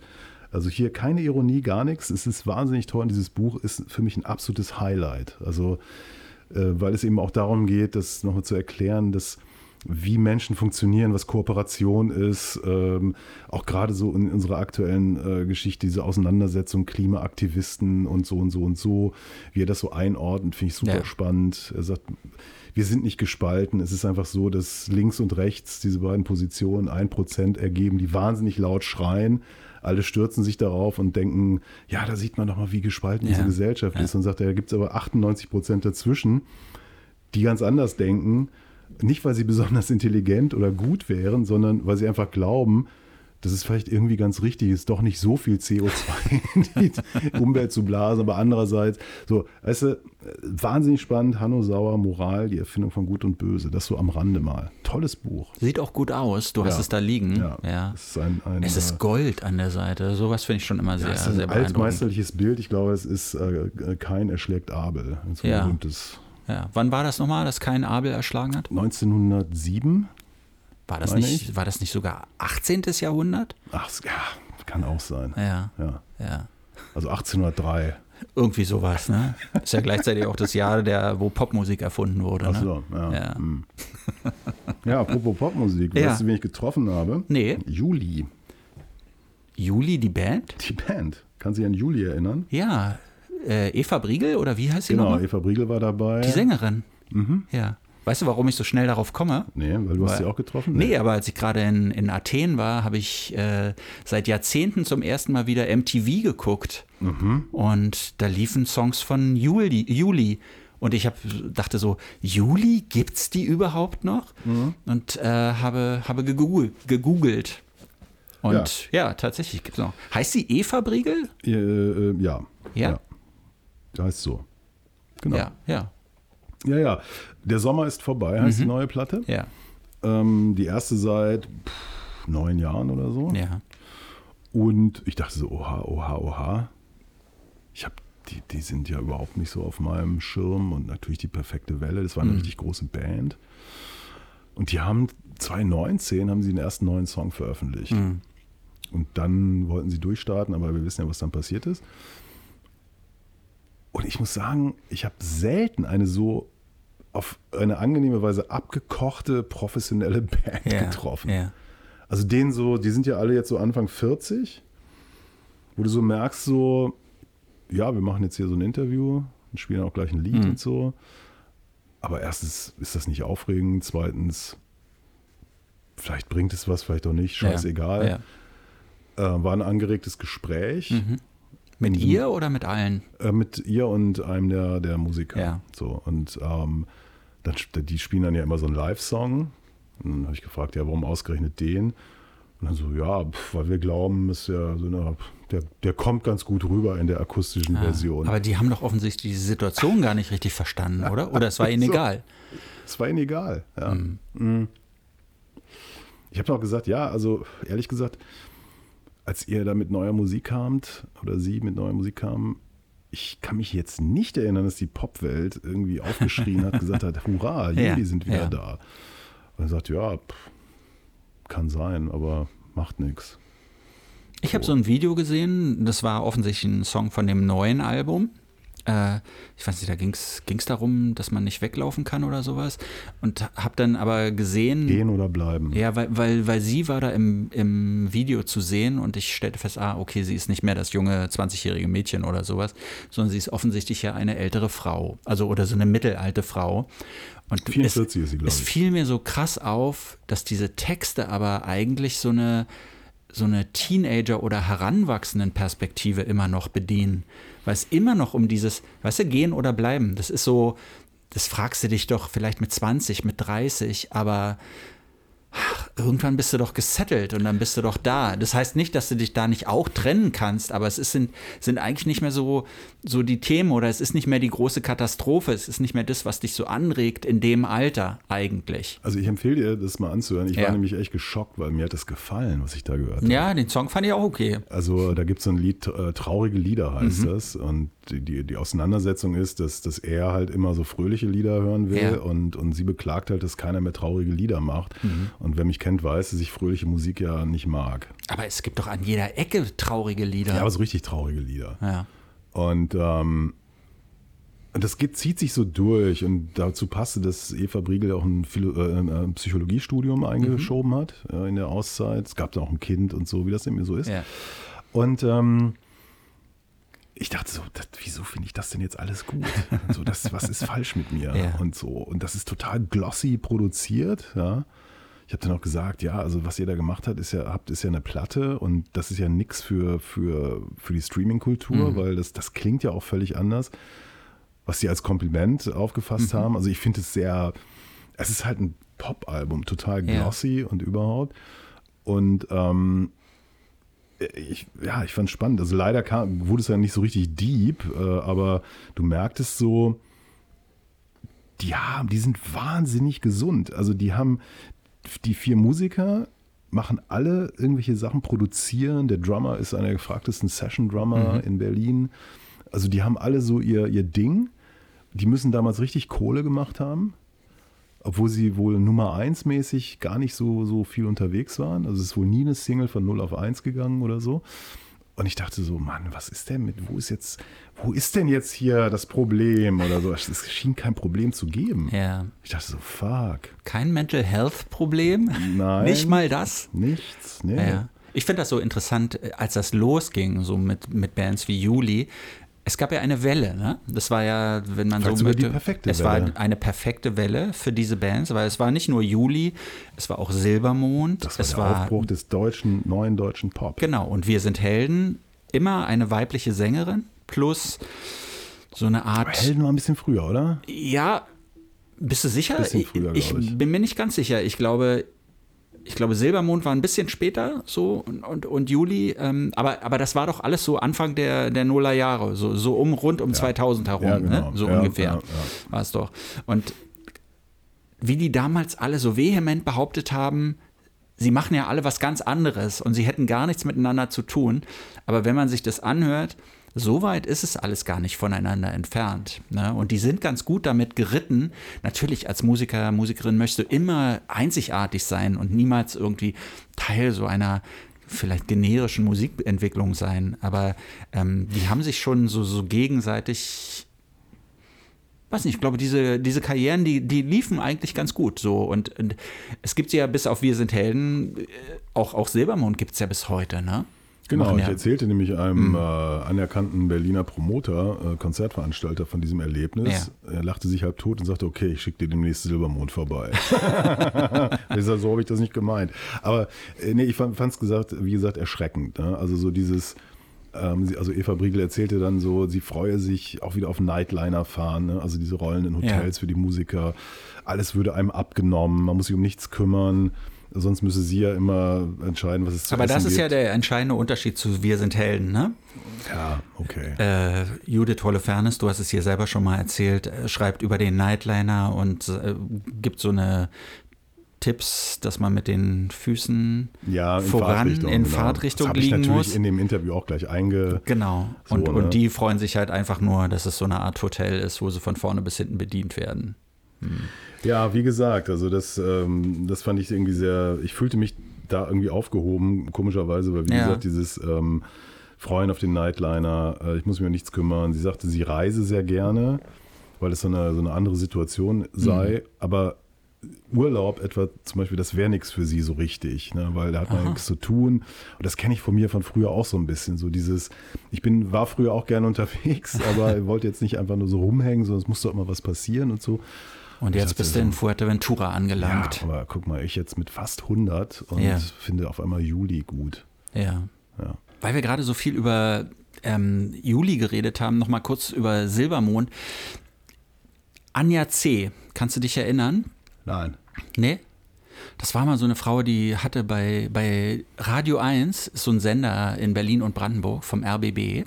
Also hier keine Ironie, gar nichts. Es ist wahnsinnig toll. Und dieses Buch ist für mich ein absolutes Highlight. Also, äh, weil es eben auch darum geht, das nochmal zu erklären, dass wie Menschen funktionieren, was Kooperation ist, ähm, auch gerade so in unserer aktuellen äh, Geschichte, diese Auseinandersetzung, Klimaaktivisten und so und so und so, wie er das so einordnet, finde ich super Ja. spannend. Er sagt, wir sind nicht gespalten. Es ist einfach so, dass links und rechts diese beiden Positionen ein Prozent ergeben, die wahnsinnig laut schreien. Alle stürzen sich darauf und denken, ja, da sieht man doch mal, wie gespalten Ja. diese Gesellschaft Ja. ist. Und sagt, er, da gibt es aber 98 Prozent dazwischen, die ganz anders denken. Nicht, weil sie besonders intelligent oder gut wären, sondern weil sie einfach glauben, dass es vielleicht irgendwie ganz richtig ist, doch nicht so viel CO2 in die Umwelt zu blasen, aber andererseits, so, weißt du, wahnsinnig spannend, Hanno Sauer, Moral, die Erfindung von Gut und Böse, das so am Rande mal. Tolles Buch. Sieht auch gut aus. Du hast Ja. es da liegen. Ja, Ja. Es ist ein, ein, Es äh, ist Gold an der Seite. Sowas finde ich schon immer sehr, ja, es ist sehr ein beeindruckend. altmeisterliches Bild. Ich glaube, es ist äh, kein erschlägt Abel. Ein so Ja. berühmtes. Ja. Wann war das nochmal, dass kein Abel erschlagen hat? 1907? War das, nicht, war das nicht sogar 18. Jahrhundert? Ach, ja, kann auch sein. Ja, Ja. ja. Also 1803. Irgendwie sowas, ne? Ist ja gleichzeitig auch das Jahr, der, wo Popmusik erfunden wurde. Ach Ne? so, ja. Ja. hm. Ja, apropos Popmusik. Ja. Weißt du, wen ich getroffen habe? Nee. Juli, Juli, die Band? die Band. Kann sich an Juli erinnern? Ja. Äh, Eva Briegel oder wie heißt sie Genau, nochmal? Eva Briegel war dabei. Die Sängerin. Mhm. Ja. Weißt du, warum ich so schnell darauf komme? Nee, weil du weil, hast sie auch getroffen? Nee, nee aber als ich gerade in, in Athen war, habe ich äh, seit Jahrzehnten zum ersten Mal wieder MTV geguckt. Mhm. Und da liefen Songs von Juli. Juli. Und ich hab, dachte so, Juli, gibt's die überhaupt noch? Mhm. Und äh, habe, habe gegoogelt, gegoogelt. Und ja, ja tatsächlich gibt es noch. Heißt sie Eva Briegel? Äh, äh, ja. Ja. ja. Heißt so. Genau. Ja, ja. Ja, ja. Der Sommer ist vorbei, heißt mhm. die neue Platte. Ja. Ähm, die erste seit pff, neun Jahren oder so. Ja. Und ich dachte so, oha, oha, oha. Ich habe die, die sind ja überhaupt nicht so auf meinem Schirm und natürlich die perfekte Welle. Das war eine mhm. richtig große Band. Und die haben 2019 haben sie den ersten neuen Song veröffentlicht. Mhm. Und dann wollten sie durchstarten, aber wir wissen ja, was dann passiert ist. Und ich muss sagen, ich habe selten eine so auf eine angenehme Weise abgekochte, professionelle Band ja, getroffen. Ja. Also denen so, die sind ja alle jetzt so Anfang 40, wo du so merkst, so, ja, wir machen jetzt hier so ein Interview und spielen auch gleich ein Lied mhm. und so. Aber erstens ist das nicht aufregend, zweitens, vielleicht bringt es was, vielleicht auch nicht, scheißegal. Ja, ja. Äh, war ein angeregtes Gespräch. Mhm. Mit und, ihr oder mit allen? Äh, mit ihr und einem der, der Musiker. Ja. So, und ähm, dann, die spielen dann ja immer so einen Live-Song. Und dann habe ich gefragt, ja, warum ausgerechnet den? Und dann so, ja, pf, weil wir glauben, ist ja so eine, der, der kommt ganz gut rüber in der akustischen ah, Version. Aber die haben doch offensichtlich die Situation gar nicht richtig verstanden, oder? Oder es war ihnen so, egal? Es war ihnen egal, ja. Mhm. Ich habe auch gesagt, ja, also ehrlich gesagt, als ihr da mit neuer Musik kamt oder sie mit neuer Musik kam, ich kann mich jetzt nicht erinnern, dass die Popwelt irgendwie aufgeschrien hat, gesagt hat, hurra, Juli ja, sind wieder ja. da. Und er sagt, ja, pff, kann sein, aber macht nichts. Ich habe so ein Video gesehen, das war offensichtlich ein Song von dem neuen Album äh, ich weiß nicht, da ging es darum, dass man nicht weglaufen kann oder sowas. Und habe dann aber gesehen. Gehen oder bleiben. Ja, weil, weil, weil sie war da im, im Video zu sehen und ich stellte fest, ah, okay, sie ist nicht mehr das junge 20-jährige Mädchen oder sowas, sondern sie ist offensichtlich ja eine ältere Frau. Also oder so eine mittelalte Frau. Und 44 es, ist sie, glaube ich. Es fiel mir so krass auf, dass diese Texte aber eigentlich so eine so eine Teenager- oder Heranwachsenden-Perspektive immer noch bedienen. Weil es immer noch um dieses, weißt du, gehen oder bleiben. Das ist so, das fragst du dich doch vielleicht mit 20, mit 30, aber ach, irgendwann bist du doch gesettelt und dann bist du doch da. Das heißt nicht, dass du dich da nicht auch trennen kannst, aber es ist, sind, sind eigentlich nicht mehr so, so die Themen oder es ist nicht mehr die große Katastrophe. Es ist nicht mehr das, was dich so anregt in dem Alter eigentlich. Also ich empfehle dir, das mal anzuhören. Ich ja. war nämlich echt geschockt, weil mir hat das gefallen, was ich da gehört habe. Ja, den Song fand ich auch okay. Also da gibt es so ein Lied, äh, Traurige Lieder heißt mhm. das. Und die, die, die, Auseinandersetzung ist, dass, dass er halt immer so fröhliche Lieder hören will ja. und, und sie beklagt halt, dass keiner mehr traurige Lieder macht. Mhm. Und wer mich kennt, weiß, dass ich fröhliche Musik ja nicht mag. Aber es gibt doch an jeder Ecke traurige Lieder. Ja, aber so richtig traurige Lieder. Ja. Und ähm, das geht, zieht sich so durch und dazu passte, dass Eva Briegel auch ein, Philo äh, ein Psychologiestudium eingeschoben mhm. hat äh, in der Auszeit. Es gab da auch ein Kind und so, wie das eben so ist. Ja. Und ähm, ich dachte so, das, wieso finde ich das denn jetzt alles gut? so, das, was ist falsch mit mir? Ja. Und so. Und das ist total glossy produziert, ja. Ich habe dann auch gesagt, ja, also was ihr da gemacht habt, ist ja, habt, ist ja eine Platte und das ist ja nichts für, für, für die Streaming-Kultur, mhm. weil das, das klingt ja auch völlig anders, was sie als Kompliment aufgefasst mhm. haben. Also ich finde es sehr, es ist halt ein Pop-Album, total glossy ja. und überhaupt. Und ähm, ich, ja, ich fand es spannend. Also leider kam, wurde es ja nicht so richtig deep, äh, aber du merktest so, die haben, die sind wahnsinnig gesund. Also die haben, die vier Musiker machen alle irgendwelche Sachen, produzieren. Der Drummer ist einer der gefragtesten Session-Drummer mhm. in Berlin. Also die haben alle so ihr, ihr Ding. Die müssen damals richtig Kohle gemacht haben obwohl sie wohl Nummer 1 mäßig gar nicht so, so viel unterwegs waren. Also es ist wohl nie eine Single von 0 auf 1 gegangen oder so. Und ich dachte so, Mann, was ist denn mit, wo ist jetzt, wo ist denn jetzt hier das Problem oder so? Es schien kein Problem zu geben. Ja. Ich dachte so, fuck. Kein Mental Health Problem? Nein. Nicht mal das? Nichts, nee. Ja. Ich finde das so interessant, als das losging, so mit, mit Bands wie Juli, es gab ja eine Welle, ne? Das war ja, wenn man Vielleicht so sogar die möchte, perfekte es Welle. war eine perfekte Welle für diese Bands, weil es war nicht nur Juli, es war auch Silbermond, Das war es der war Aufbruch des deutschen, neuen deutschen Pop. genau und wir sind Helden, immer eine weibliche Sängerin plus so eine Aber Art Helden war ein bisschen früher, oder? Ja, bist du sicher? Früher, ich ich. bin mir nicht ganz sicher. Ich glaube, ich glaube, Silbermond war ein bisschen später so und, und, und Juli, ähm, aber, aber das war doch alles so Anfang der, der Nullerjahre, so, so um rund um 2000 herum, Ja, genau. ne? so Ja, ungefähr ja, ja. war es doch. Und wie die damals alle so vehement behauptet haben, sie machen ja alle was ganz anderes und sie hätten gar nichts miteinander zu tun. Aber wenn man sich das anhört, so weit ist es alles gar nicht voneinander entfernt. Ne? Und die sind ganz gut damit geritten. Natürlich als Musiker, Musikerin möchtest du immer einzigartig sein und niemals irgendwie Teil so einer vielleicht generischen Musikentwicklung sein. Aber ähm, die haben sich schon so, so gegenseitig weiß nicht, ich glaube, diese, diese Karrieren, die, die liefen eigentlich ganz gut so. Und, und es gibt sie ja bis auf Wir sind Helden, äh, auch, auch Silbermond gibt es ja bis heute, ne? Genau, machen ich ja, erzählte nämlich einem äh, anerkannten Berliner Promoter, äh, Konzertveranstalter von diesem Erlebnis. Er lachte sich halb tot und sagte, okay, ich schicke dir demnächst Silbermond vorbei. sag, so habe ich das nicht gemeint. Aber äh, nee, ich fand es gesagt, wie gesagt, erschreckend. Ne? Also so dieses, ähm, sie, also Eva Briegel erzählte dann so, sie freue sich auch wieder auf Nightliner fahren, ne? also diese Rollen in Hotels Ja. für die Musiker. Alles würde einem abgenommen, man muss sich um nichts kümmern. Sonst müsse sie ja immer entscheiden, was es zu aber das ist gibt. ja der entscheidende Unterschied zu Wir sind Helden, ne? Ja, okay. Äh, Judith Holofernes, du hast es hier selber schon mal erzählt, äh, schreibt über den Nightliner und äh, gibt so eine Tipps, dass man mit den Füßen ja, in voran Fahrtrichtung, in genau. Fahrtrichtung das hab ich liegen natürlich muss. in dem Interview auch gleich einge... Genau. So, und, ne? und die freuen sich halt einfach nur, dass es so eine Art Hotel ist, wo sie von vorne bis hinten bedient werden. Ja, wie gesagt, also das, ähm, das fand ich irgendwie sehr, ich fühlte mich da irgendwie aufgehoben, komischerweise, weil wie Ja. gesagt, dieses ähm, Freuen auf den Nightliner, äh, ich muss mich um nichts kümmern. Sie sagte, sie reise sehr gerne, weil es so eine, so eine andere Situation sei, Mhm. aber Urlaub etwa zum Beispiel, das wäre nichts für sie so richtig, ne? weil da hat man nichts zu tun. Und das kenne ich von mir von früher auch so ein bisschen. So dieses, ich bin, war früher auch gerne unterwegs, aber wollte jetzt nicht einfach nur so rumhängen, sondern es musste auch immer was passieren und so. Und jetzt bist du in Fuerteventura Ja, angelangt. aber guck mal, ich jetzt mit fast 100 und Ja. finde auf einmal Juli gut. Ja. Ja. Weil wir gerade so viel über ähm, Juli geredet haben, nochmal kurz über Silbermond. Anja C., kannst du dich erinnern? Nein. Nee? Das war mal so eine Frau, die hatte bei, bei Radio 1, ist so ein Sender in Berlin und Brandenburg vom RBB.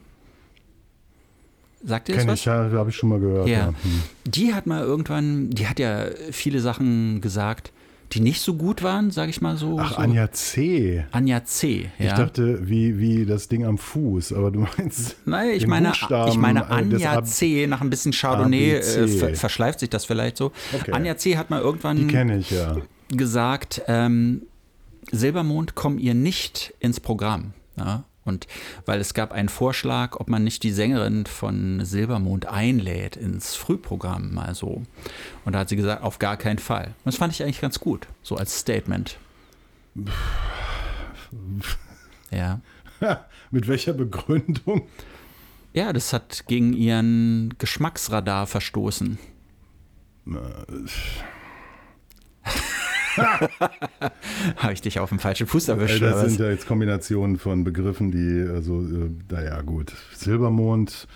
Sagt ihr das Kenn was? ich, ja, habe ich schon mal gehört. Ja. Ja. Hm. Die hat mal irgendwann, die hat ja viele Sachen gesagt, die nicht so gut waren, sage ich mal so. Ach, so. Anja C. Anja C. Ja. Ich dachte, wie, wie das Ding am Fuß, aber du meinst. Nein, ich meine, Buchstaben, ich meine des Anja C. Nach ein bisschen Chardonnay äh, ver verschleift sich das vielleicht so. Okay. Anja C. hat mal Die irgendwann kenne ich ja. gesagt, ähm, Silbermond kommen ihr nicht ins Programm. Ja? Und weil es gab einen Vorschlag, ob man nicht die Sängerin von Silbermond einlädt ins Frühprogramm mal so. Und da hat sie gesagt, auf gar keinen Fall. Und das fand ich eigentlich ganz gut, so als Statement. Ja. Mit welcher Begründung? Ja, das hat gegen ihren Geschmacksradar verstoßen. Habe ich dich auf dem falschen Fuß erwischt? Das sind ja jetzt Kombinationen von Begriffen, die, also, äh, naja, gut. Silbermond,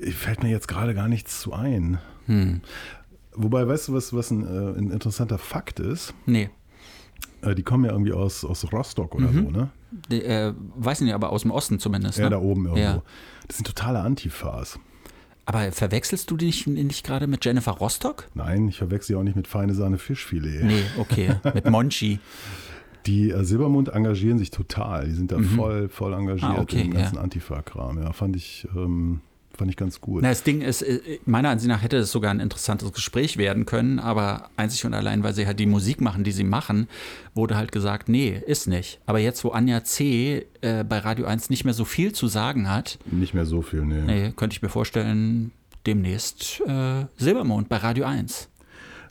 äh, fällt mir jetzt gerade gar nichts zu ein. Hm. Wobei, weißt du, was, was ein, äh, ein interessanter Fakt ist? Nee, die kommen ja irgendwie aus, aus Rostock oder Mhm. so, ne? die, äh, weiß nicht, aber aus dem Osten zumindest. Ja, ne? da oben irgendwo. Ja. Das sind totale Antifas. Aber verwechselst du dich nicht gerade mit Jennifer Rostock? Nein, ich verwechsel sie auch nicht mit feine Sahne Fischfilet. Nee, okay, mit Monchi. Die äh, Silbermond engagieren sich total. Die sind da voll, voll engagiert Ah, okay, im ganzen ja. Antifa-Kram. Ja, fand ich, ähm, fand ich ganz gut. Na, das Ding ist, äh, meiner Ansicht nach hätte es sogar ein interessantes Gespräch werden können, aber einzig und allein, weil sie halt die Musik machen, die sie machen, wurde halt gesagt, nee, ist nicht. Aber jetzt, wo Anja C. Äh, bei Radio 1 nicht mehr so viel zu sagen hat, Nicht mehr so viel, nee. nee, könnte ich mir vorstellen, demnächst äh, Silbermond bei Radio 1.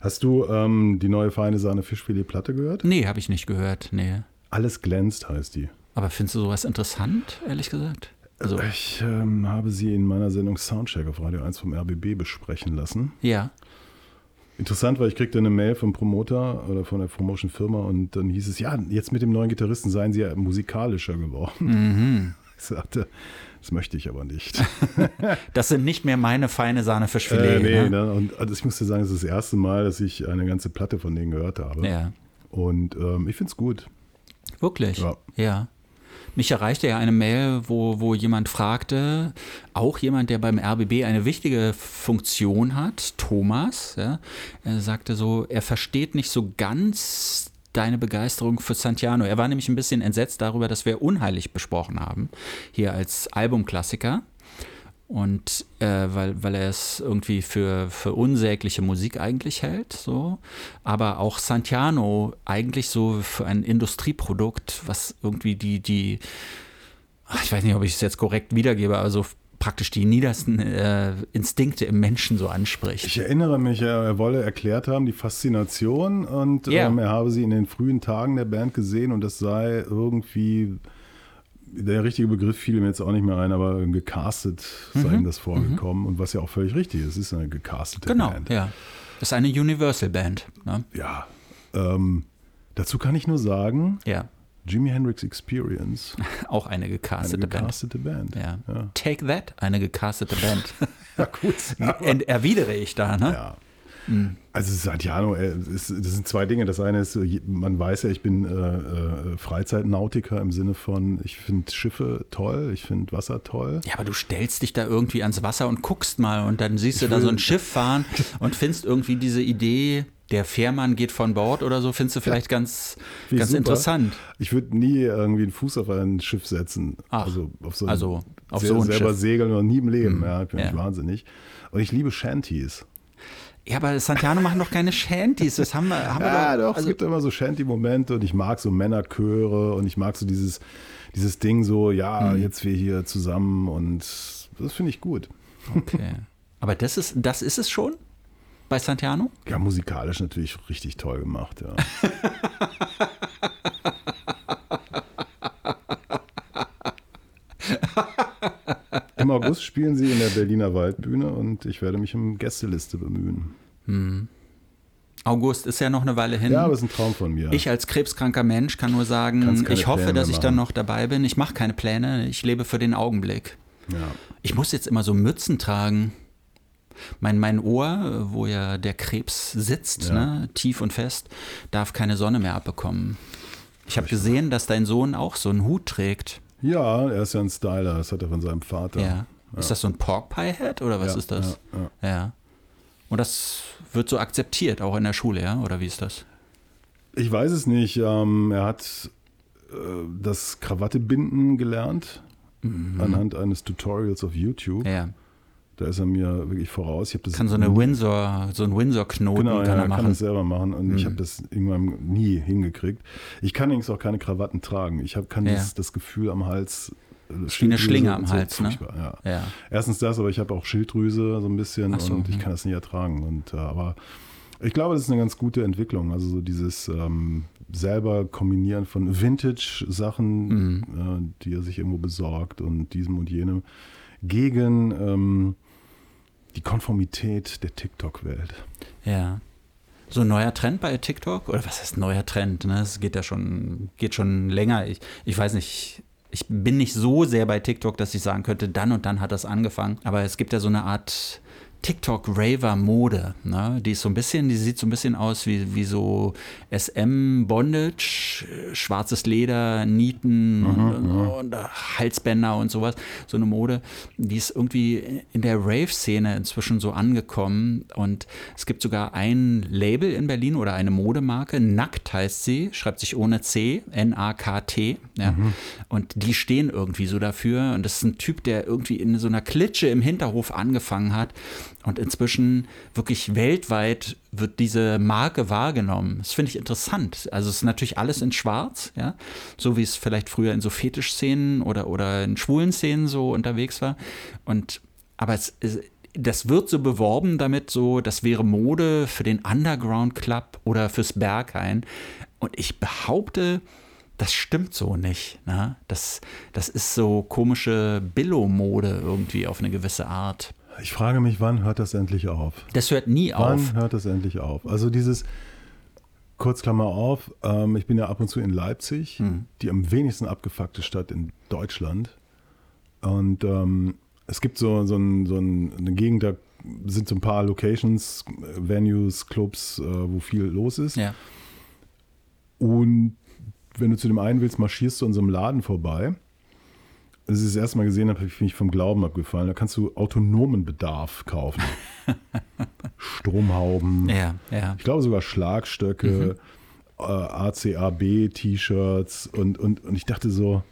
Hast du ähm, die neue feine Sahne Fischfilet-Platte gehört? Nee, habe ich nicht gehört, nee. Alles glänzt heißt die. Aber findest du sowas interessant, ehrlich gesagt? Also, Ich ähm, habe sie in meiner Sendung Soundcheck auf Radio 1 vom RBB besprechen lassen. ja. Interessant war, ich kriegte eine Mail vom Promoter oder von der Promotion-Firma und dann hieß es, ja, jetzt mit dem neuen Gitarristen seien sie ja musikalischer geworden. Mhm. Ich sagte, das möchte ich aber nicht. Das sind nicht mehr meine feine Sahnefischfilet. Äh, nee, ne? ne? Und also ich musste sagen, es ist das erste Mal, dass ich eine ganze Platte von denen gehört habe. Ja. Und ähm, ich finde es gut. Wirklich? Ja. ja. Mich erreichte ja eine Mail, wo, wo jemand fragte, auch jemand, der beim RBB eine wichtige Funktion hat, Thomas, ja, er sagte so, er versteht nicht so ganz deine Begeisterung für Santiano. Er war nämlich ein bisschen entsetzt darüber, dass wir Unheilig besprochen haben, hier als Albumklassiker. Und äh, weil, weil er es irgendwie für, für unsägliche Musik eigentlich hält, so. Aber auch Santiano eigentlich so für ein Industrieprodukt, was irgendwie die, die, ach, ich weiß nicht, ob ich es jetzt korrekt wiedergebe, also praktisch die niedersten äh, Instinkte im Menschen so anspricht. Ich erinnere mich, er, er wolle erklärt haben, die Faszination und Ja. ähm, er habe sie in den frühen Tagen der Band gesehen und das sei irgendwie, der richtige Begriff fiel mir jetzt auch nicht mehr ein, aber gecastet sei Mhm. ihm das vorgekommen und was ja auch völlig richtig ist, es ist eine gecastete genau, Band. ja. Das ist eine Universal-Band. Ne? Ja. Ähm, dazu kann ich nur sagen, Ja, Jimi Hendrix Experience, auch eine eine gecastete Band. gecastete Band. Ja. Ja. Take That, eine gecastete Band. Ja, gut. Ent erwidere ich da, ne? Ja. Also Santiano, äh, das sind zwei Dinge. Das eine ist, äh, man weiß ja, ich bin äh, äh, Freizeitnautiker im Sinne von, ich finde Schiffe toll, ich finde Wasser toll. Ja, aber du stellst dich da irgendwie ans Wasser und guckst mal und dann siehst du da so ein Schiff fahren und findest irgendwie diese Idee, der Fährmann geht von Bord oder so, findest du vielleicht ganz, Wie ganz super. interessant. Ich würde nie irgendwie einen Fuß auf ein Schiff setzen. Ach, also auf so ein, also auf sehr, so ein selber Schiff. segeln noch nie im Leben. ja, ich bin ja. wahnsinnig. Und ich liebe Shanties. Ja, aber Santiano machen doch keine Shanties. Das haben wir, haben wir Ja, doch, es also, gibt immer so Shanty-Momente und ich mag so Männerchöre und ich mag so dieses, dieses Ding so, ja, Mhm. jetzt wir hier zusammen und das finde ich gut. okay. Aber das ist, das ist es schon bei Santiano? Ja, musikalisch natürlich richtig toll gemacht, ja. Im August spielen sie in der Berliner Waldbühne und ich werde mich um Gästeliste bemühen. August ist ja noch eine Weile hin. Ja, aber es ist ein Traum von mir. Ich als krebskranker Mensch kann nur sagen, ich hoffe, Pläne dass ich dann noch dabei bin. Ich mache keine Pläne, ich lebe für den Augenblick. ja. Ich muss jetzt immer so Mützen tragen. Mein, mein Ohr, wo ja der Krebs sitzt, Ja. ne, tief und fest, darf keine Sonne mehr abbekommen. Ich habe gesehen, dass dein Sohn auch so einen Hut trägt. Ja, er ist ja ein Styler, das hat er von seinem Vater. Ja. Ist das so ein Pork Pie Hat oder was Ja, ist das? Ja, ja. Ja. Und das wird so akzeptiert, auch in der Schule, ja? Oder wie ist das? Ich weiß es nicht. Ähm, er hat äh, das Krawattebinden gelernt anhand eines Tutorials auf YouTube. Mhm. Ja. Da ist er mir wirklich voraus. Ich das Kann so eine Windsor, so ein Windsor-Knoten Genau, kann ja, er er kann machen. das selber machen und ich Mhm. habe das irgendwann nie hingekriegt. Ich kann übrigens auch keine Krawatten tragen. Ich habe kann Ja. das, das Gefühl am Hals. äh, wie eine Schlinge am so, Hals, ne? Ja. Ja. Erstens das, aber ich habe auch Schilddrüse so ein bisschen so, und ich hm. kann das nie ertragen. Und äh, aber ich glaube, das ist eine ganz gute Entwicklung. Also so dieses ähm, selber Kombinieren von Vintage-Sachen, Mhm. äh, die er sich irgendwo besorgt und diesem und jenem, gegen ähm, die Konformität der TikTok-Welt. Ja. So ein neuer Trend bei TikTok? Oder was heißt neuer Trend? Ne? Es geht ja schon, geht schon länger. Ich, ich weiß nicht, ich bin nicht so sehr bei TikTok, dass ich sagen könnte, dann und dann hat das angefangen. Aber es gibt ja so eine Art TikTok-Raver-Mode. Ne? Die ist so ein bisschen, die sieht so ein bisschen aus wie, wie so SM-Bondage, äh, schwarzes Leder, Nieten und, und Halsbänder und sowas. So eine Mode, die ist irgendwie in der Rave-Szene inzwischen so angekommen. Und es gibt sogar ein Label in Berlin oder eine Modemarke, Nackt heißt sie, schreibt sich ohne C, N-A-K-T. Ja. Und die stehen irgendwie so dafür. Und das ist ein Typ, der irgendwie in so einer Klitsche im Hinterhof angefangen hat. Und inzwischen wirklich weltweit wird diese Marke wahrgenommen. Das finde ich interessant. Also es ist natürlich alles in Schwarz, ja, so wie es vielleicht früher in so Fetischszenen oder, oder in schwulen Szenen so unterwegs war. Und aber es, es das wird so beworben damit, so, das wäre Mode für den Underground Club oder fürs Berghain. Und ich behaupte, das stimmt so nicht. Ne? Das, das ist so komische Billo-Mode irgendwie auf eine gewisse Art. Ich frage mich, wann hört das endlich auf? Das hört nie Wann auf. hört das endlich auf? Also dieses, kurz Klammer auf, ähm, ich bin ja ab und zu in Leipzig, Hm. die am wenigsten abgefuckte Stadt in Deutschland. Und ähm, es gibt so, so, ein, so ein, eine Gegend, da sind so ein paar Locations, Venues, Clubs, äh, wo viel los ist. Ja. Und wenn du zu dem einen willst, marschierst du an so einem Laden vorbei. Als ich das erste Mal gesehen habe, habe ich mich vom Glauben abgefallen. Da kannst du autonomen Bedarf kaufen. Stromhauben, Ja, ja. ich glaube sogar Schlagstöcke, Mhm. äh, ACAB-T-Shirts und, und, und ich dachte so,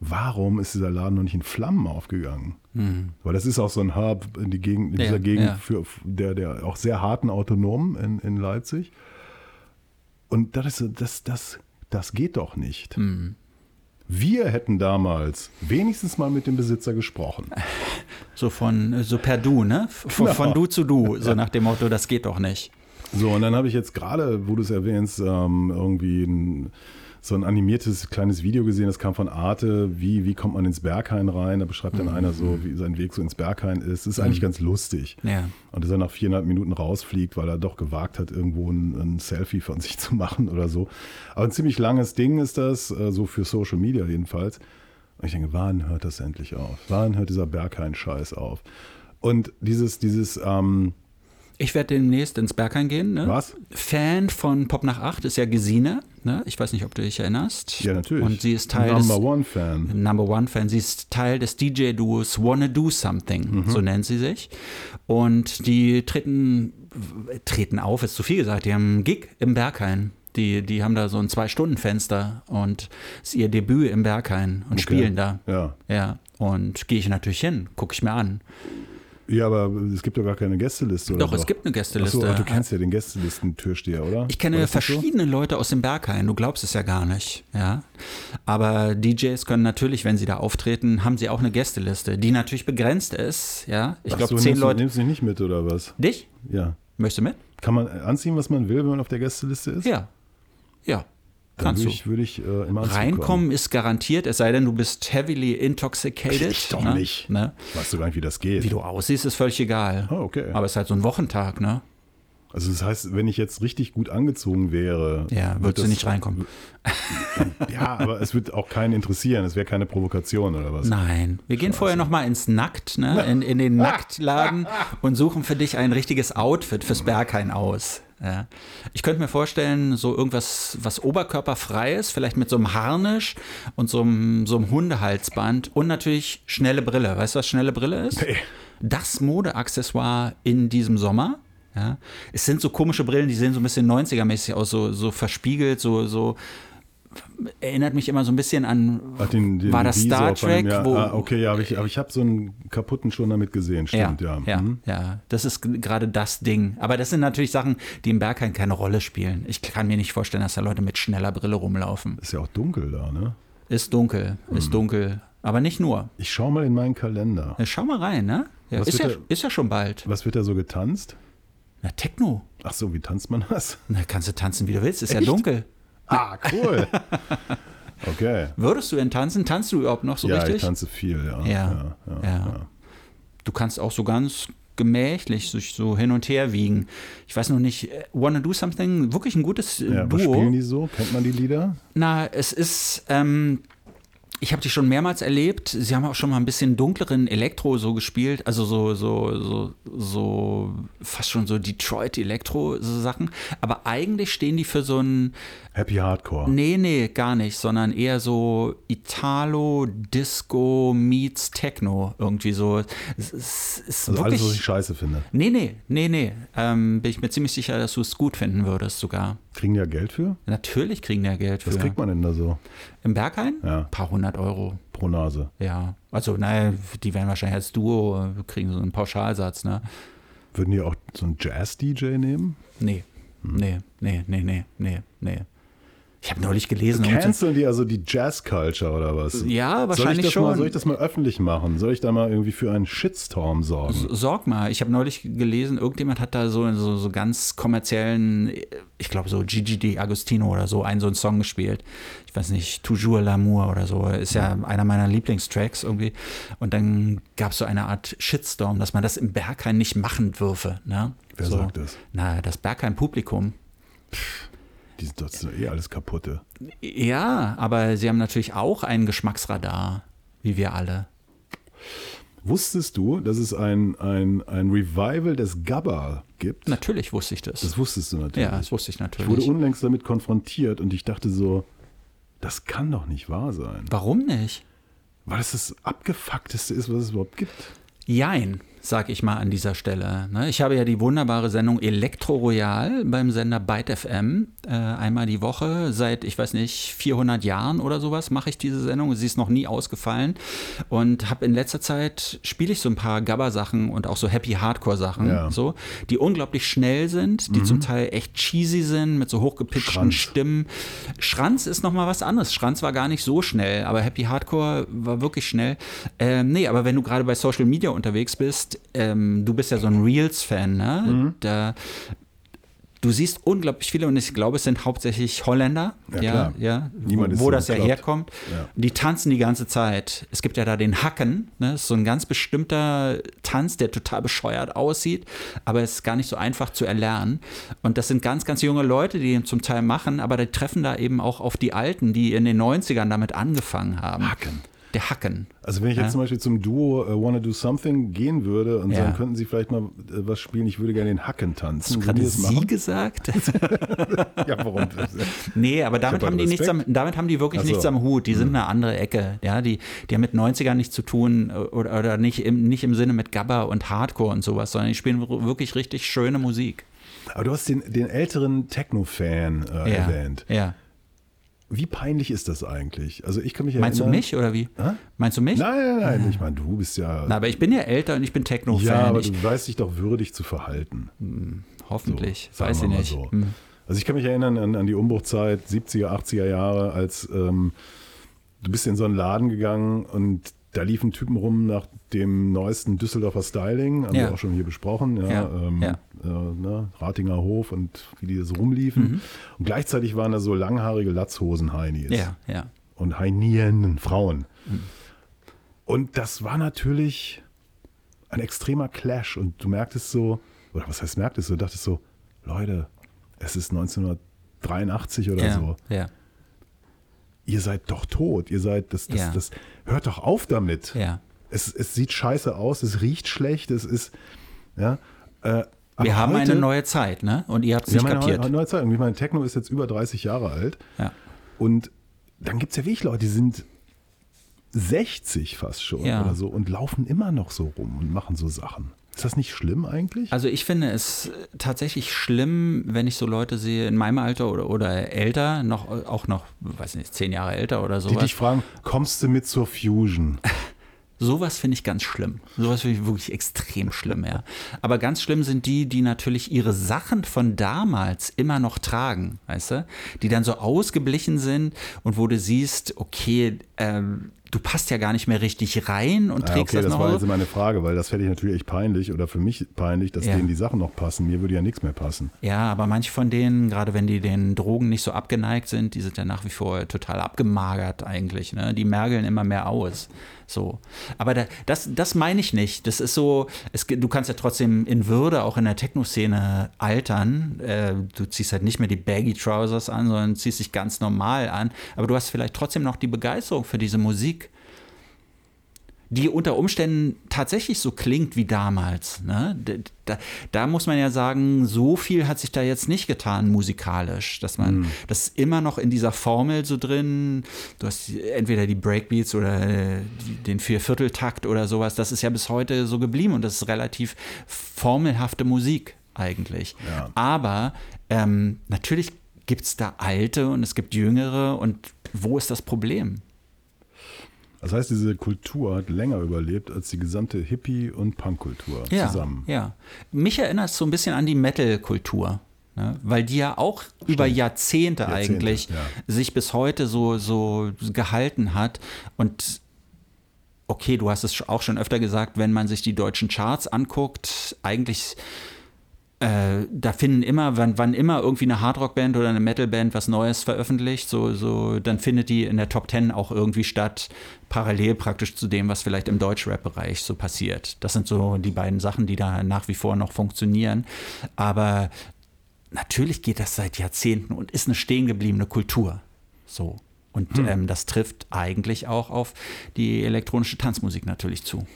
warum ist dieser Laden noch nicht in Flammen aufgegangen? Weil das ist auch so ein Hub in, die Gegend, in Mhm. Ja, dieser Gegend ja. für der, der auch sehr harten Autonomen in, in Leipzig. Und das, das, das, das geht doch nicht. Mhm. Wir hätten damals wenigstens mal mit dem Besitzer gesprochen. So von, so per Du, ne? Von, Genau. von Du zu Du, so nach dem Motto, das geht doch nicht. So, und dann habe ich jetzt gerade, wo du es erwähnst, ähm, irgendwie ein, so ein animiertes kleines Video gesehen, das kam von Arte, wie, wie kommt man ins Berghain rein? Da beschreibt dann einer so, wie sein Weg so ins Berghain ist. Das ist eigentlich ganz lustig. Ja. Und dass er nach viereinhalb Minuten rausfliegt, weil er doch gewagt hat, irgendwo ein, ein Selfie von sich zu machen oder so. Aber ein ziemlich langes Ding ist das, äh, so für Social Media jedenfalls. Und ich denke, wann hört das endlich auf? Wann hört dieser Berghain-Scheiß auf? Und dieses, dieses, ähm, Ich werde demnächst ins Berghain gehen. Ne? Was? Fan von Pop nach 8 ist ja Gesine. Ne? Ich weiß nicht, ob du dich erinnerst. ja natürlich. Und sie ist Teil Number des One Fan. Number One Fan. Sie ist Teil des DJ-Duos Wanna Do Something, Mhm. so nennt sie sich. Und die treten, treten auf, ist zu viel gesagt. Die haben einen Gig im Berghain. Die, die haben da so ein Zwei-Stunden-Fenster und es ist ihr Debüt im Berghain und Okay. spielen da. Ja. Ja, und gehe ich natürlich hin, gucke ich mir an. Ja, aber es gibt doch gar keine Gästeliste, oder? Doch, es gibt eine Gästeliste. Achso, du kennst ja den Gästelisten-Türsteher, oder? Ich kenne nicht so? verschiedene Leute aus dem Berghain, du glaubst es ja gar nicht, ja. Aber DJs können natürlich, wenn sie da auftreten, haben sie auch eine Gästeliste, die natürlich begrenzt ist, ja. Ich Ach glaube, so, zehn nimmst Leute. Nimmst du dich nicht mit, oder was? Dich? Ja. Möchtest du mit? Kann man anziehen, was man will, wenn man auf der Gästeliste ist? Ja. Ja. Kannst würde du. ich, würde ich äh, im Anzug Reinkommen ist garantiert, es sei denn, du bist heavily intoxicated. Ich doch ne? nicht. Ne? Weißt du gar nicht, wie das geht? Wie du aussiehst, ist völlig egal. Ah, okay. Aber es ist halt so ein Wochentag, ne? Also das heißt, wenn ich jetzt richtig gut angezogen wäre, Ja, würdest du nicht reinkommen. Ja, aber es wird auch keinen interessieren. Es wäre keine Provokation oder was? Nein, wir gehen vorher noch mal ins Nackt, ne? in, in den Nacktladen und suchen für dich ein richtiges Outfit fürs Berghain aus. Ja. Ich könnte mir vorstellen, so irgendwas, was oberkörperfreies, vielleicht mit so einem Harnisch und so einem, so einem Hundehalsband und natürlich schnelle Brille. Weißt du, was schnelle Brille ist? Nee. Das Modeaccessoire in diesem Sommer. Ja. Es sind so komische Brillen, die sehen so ein bisschen 90er-mäßig aus, so, so verspiegelt, so, so erinnert mich immer so ein bisschen an Ach, den, den war das Visor Star Trek, ja, wo ah, okay, ja, aber ich, aber ich habe so einen kaputten schon damit gesehen, stimmt, ja. ja, Mhm. ja, das ist gerade das Ding. Aber das sind natürlich Sachen, die im Berghain keine Rolle spielen. Ich kann mir nicht vorstellen, dass da Leute mit schneller Brille rumlaufen. Ist ja auch dunkel da, ne? Ist dunkel, ist Mhm. dunkel. Aber nicht nur. Ich schau mal in meinen Kalender. Ja, Schau mal rein, ne? Ja, ist, ja, da- ist ja schon bald. Was wird da so getanzt? Na, Techno. Ach so, wie tanzt man das? Na, kannst du tanzen, wie du willst. Ist ja Echt? dunkel. Ah, cool. Okay. Würdest du denn tanzen? Tanzt du überhaupt noch so ja, richtig? ich tanze viel, ja. Ja, ja. Du kannst auch so ganz gemächlich sich so hin und her wiegen. Ich weiß noch nicht, äh, Wanna Do Something, wirklich ein gutes Ja, Duo. spielen die so? Kennt man die Lieder? Na, es ist, ähm, ich habe die schon mehrmals erlebt. Sie haben auch schon mal ein bisschen dunkleren Elektro so gespielt, also so, so, so, so fast schon so Detroit-Elektro-Sachen. Aber eigentlich stehen die für so ein, Happy Hardcore. nee, nee, gar nicht, sondern eher so Italo, Disco meets Techno. Irgendwie so. Es ist, ist Also alles, wirklich. was ich scheiße finde. Nee, nee, nee, nee. Ähm, bin ich mir ziemlich sicher, dass du es gut finden würdest sogar. Kriegen die ja Geld für? Natürlich kriegen die ja Geld für. Was kriegt man denn da so Im Berghain? Ja. Ein paar hundert Euro. pro Nase? Ja. Also, naja, die werden wahrscheinlich als Duo, kriegen so einen Pauschalsatz, ne? Würden die auch so einen Jazz-DJ nehmen? Nee. Hm. Nee, nee, nee, nee, nee, nee. Ich habe neulich gelesen. Canceln die also die Jazz-Culture oder was? Ja, wahrscheinlich soll schon. Mal, soll ich das mal öffentlich machen? Soll ich da mal irgendwie für einen Shitstorm sorgen? Sorg mal. Ich habe neulich gelesen, irgendjemand hat da so, so, so ganz kommerziellen, ich glaube so Gigi Di Agostino oder so, einen so einen Song gespielt. Ich weiß nicht, Toujours l'amour oder so. Ist ja einer meiner Lieblingstracks irgendwie. Und dann gab es so eine Art Shitstorm, dass man das im Berghain nicht machen dürfe. Ne? Wer so. sagt das? Na, das Berghain-Publikum. Die sind doch eh alles kaputte. Ja, aber sie haben natürlich auch ein Geschmacksradar, wie wir alle. Wusstest du, dass es ein, ein, ein Revival des Gabba gibt? Natürlich wusste ich das. Das wusstest du natürlich. Ja, das wusste ich natürlich. Ich wurde unlängst damit konfrontiert und ich dachte so, das kann doch nicht wahr sein. Warum nicht? Weil es das abgefuckteste ist, was es überhaupt gibt. Jein sag ich mal an dieser Stelle. Ne? Ich habe ja die wunderbare Sendung Elektro Royal beim Sender Byte FM. Äh, einmal die Woche, seit, ich weiß nicht, 400 Jahren oder sowas mache ich diese Sendung. Sie ist noch nie ausgefallen. Und habe in letzter Zeit, spiele ich so ein paar Gabba-Sachen und auch so Happy Hardcore-Sachen, ja. so, die unglaublich schnell sind, die mhm. zum Teil echt cheesy sind, mit so hochgepitchten Schranz. Stimmen. Schranz ist nochmal was anderes. Schranz war gar nicht so schnell, aber Happy Hardcore war wirklich schnell. Ähm, nee, aber wenn du gerade bei Social Media unterwegs bist, ähm, du bist ja so ein Reels-Fan, ne? Mhm. Da, du siehst unglaublich viele und ich glaube, es sind hauptsächlich Holländer, ja, ja, ja wo, das ja herkommt. Ja. Die tanzen die ganze Zeit. Es gibt ja da den Hacken, ne? Das ist so ein ganz bestimmter Tanz, der total bescheuert aussieht, aber es ist gar nicht so einfach zu erlernen. Und das sind ganz, ganz junge Leute, die ihn zum Teil machen, aber die treffen da eben auch auf die Alten, die in den 90ern damit angefangen haben. Hacken der Hacken. Also wenn ich jetzt ja? zum Beispiel zum Duo uh, Wanna Do Something gehen würde und ja. sagen, könnten Sie vielleicht mal äh, was spielen, ich würde gerne den Hacken tanzen. Hast du gerade Sie machen? gesagt? ja, warum? nee, aber damit haben, die nichts am, damit haben die wirklich so. nichts am Hut. Die sind hm. eine andere Ecke. Ja, die, die haben mit 90ern nichts zu tun äh, oder, oder nicht, im, nicht im Sinne mit Gabba und Hardcore und sowas, sondern die spielen wirklich richtig schöne Musik. Aber du hast den, den älteren Techno-Fan äh, ja. erwähnt. Ja. Wie peinlich ist das eigentlich? Also ich kann mich Meinst erinnern, du mich oder wie? Hä? Meinst du mich? Nein, nein, nein. Ich meine, du bist ja. Na, aber ich bin ja älter und ich bin Techno-Fan. Ja, aber ich, du weißt dich doch würdig zu verhalten. Hm, hoffentlich. So, Weiß ich nicht. So. Hm. Also ich kann mich erinnern an, an, die Umbruchzeit, 70er, 80er Jahre, als ähm, du bist in so einen Laden gegangen und da liefen Typen rum nach dem neuesten Düsseldorfer Styling, haben ja. wir auch schon hier besprochen, ja, ja, ähm, ja. Äh, ne, Ratinger Hof und wie die so rumliefen. Mhm. Und gleichzeitig waren da so langhaarige Latzhosen-Heinis. Ja, ja. Und Heinien, Frauen. Mhm. Und das war natürlich ein extremer Clash. Und du merktest so, oder was heißt merktest du, dachtest so, Leute, es ist 1983 oder so. Ja ihr seid doch tot, ihr seid, das, das, ja. das, hört doch auf damit. Ja. Es, es sieht scheiße aus, es riecht schlecht, es ist, ja. Äh, wir haben heute, eine neue Zeit, ne? Und ihr habt es nicht kapiert. Eine neue Zeit. Und ich meine, Techno ist jetzt über 30 Jahre alt. Ja. Und dann gibt es ja wirklich Leute, die sind 60 fast schon ja. oder so und laufen immer noch so rum und machen so Sachen. Ist das nicht schlimm eigentlich? Also ich finde es tatsächlich schlimm, wenn ich so Leute sehe in meinem Alter oder, oder älter, noch, auch noch, weiß nicht, zehn Jahre älter oder sowas. Die dich fragen, kommst du mit zur Fusion? Sowas finde ich ganz schlimm. Sowas finde ich wirklich extrem schlimm, ja. Aber ganz schlimm sind die, die natürlich ihre Sachen von damals immer noch tragen, weißt du? Die dann so ausgeblichen sind und wo du siehst, okay, ähm, du passt ja gar nicht mehr richtig rein und ja, trägst okay, das, das noch. Das war jetzt meine Frage, weil das fände ich natürlich echt peinlich oder für mich peinlich, dass ja. denen die Sachen noch passen. Mir würde ja nichts mehr passen. Ja, aber manche von denen, gerade wenn die den Drogen nicht so abgeneigt sind, die sind ja nach wie vor total abgemagert eigentlich. Ne? Die mergeln immer mehr aus. So. Aber da, das, das meine ich nicht. Das ist so, es, du kannst ja trotzdem in Würde auch in der Techno-Szene altern. Äh, du ziehst halt nicht mehr die Baggy Trousers an, sondern ziehst dich ganz normal an. Aber du hast vielleicht trotzdem noch die Begeisterung für diese Musik die unter Umständen tatsächlich so klingt wie damals. Ne? Da, da, muss man ja sagen, so viel hat sich da jetzt nicht getan musikalisch, dass man mhm. das ist immer noch in dieser Formel so drin. Du hast entweder die Breakbeats oder den Viervierteltakt oder sowas. Das ist ja bis heute so geblieben und das ist relativ formelhafte Musik eigentlich. Ja. Aber ähm, natürlich gibt es da alte und es gibt jüngere und wo ist das Problem? Das heißt, diese Kultur hat länger überlebt als die gesamte Hippie- und Punkkultur ja, zusammen. Ja, mich erinnert es so ein bisschen an die Metal-Kultur. Ne? Weil die ja auch Stimmt. über Jahrzehnte, Jahrzehnte eigentlich ja. sich bis heute so, so gehalten hat. Und okay, du hast es auch schon öfter gesagt, wenn man sich die deutschen Charts anguckt, eigentlich äh, da finden immer, wann, wann immer irgendwie eine Hardrock-Band oder eine Metal-Band was Neues veröffentlicht, so, so, dann findet die in der Top Ten auch irgendwie statt, parallel praktisch zu dem, was vielleicht im Deutsch-Rap-Bereich so passiert. Das sind so die beiden Sachen, die da nach wie vor noch funktionieren. Aber natürlich geht das seit Jahrzehnten und ist eine stehen gebliebene Kultur. So. Und hm. ähm, das trifft eigentlich auch auf die elektronische Tanzmusik natürlich zu.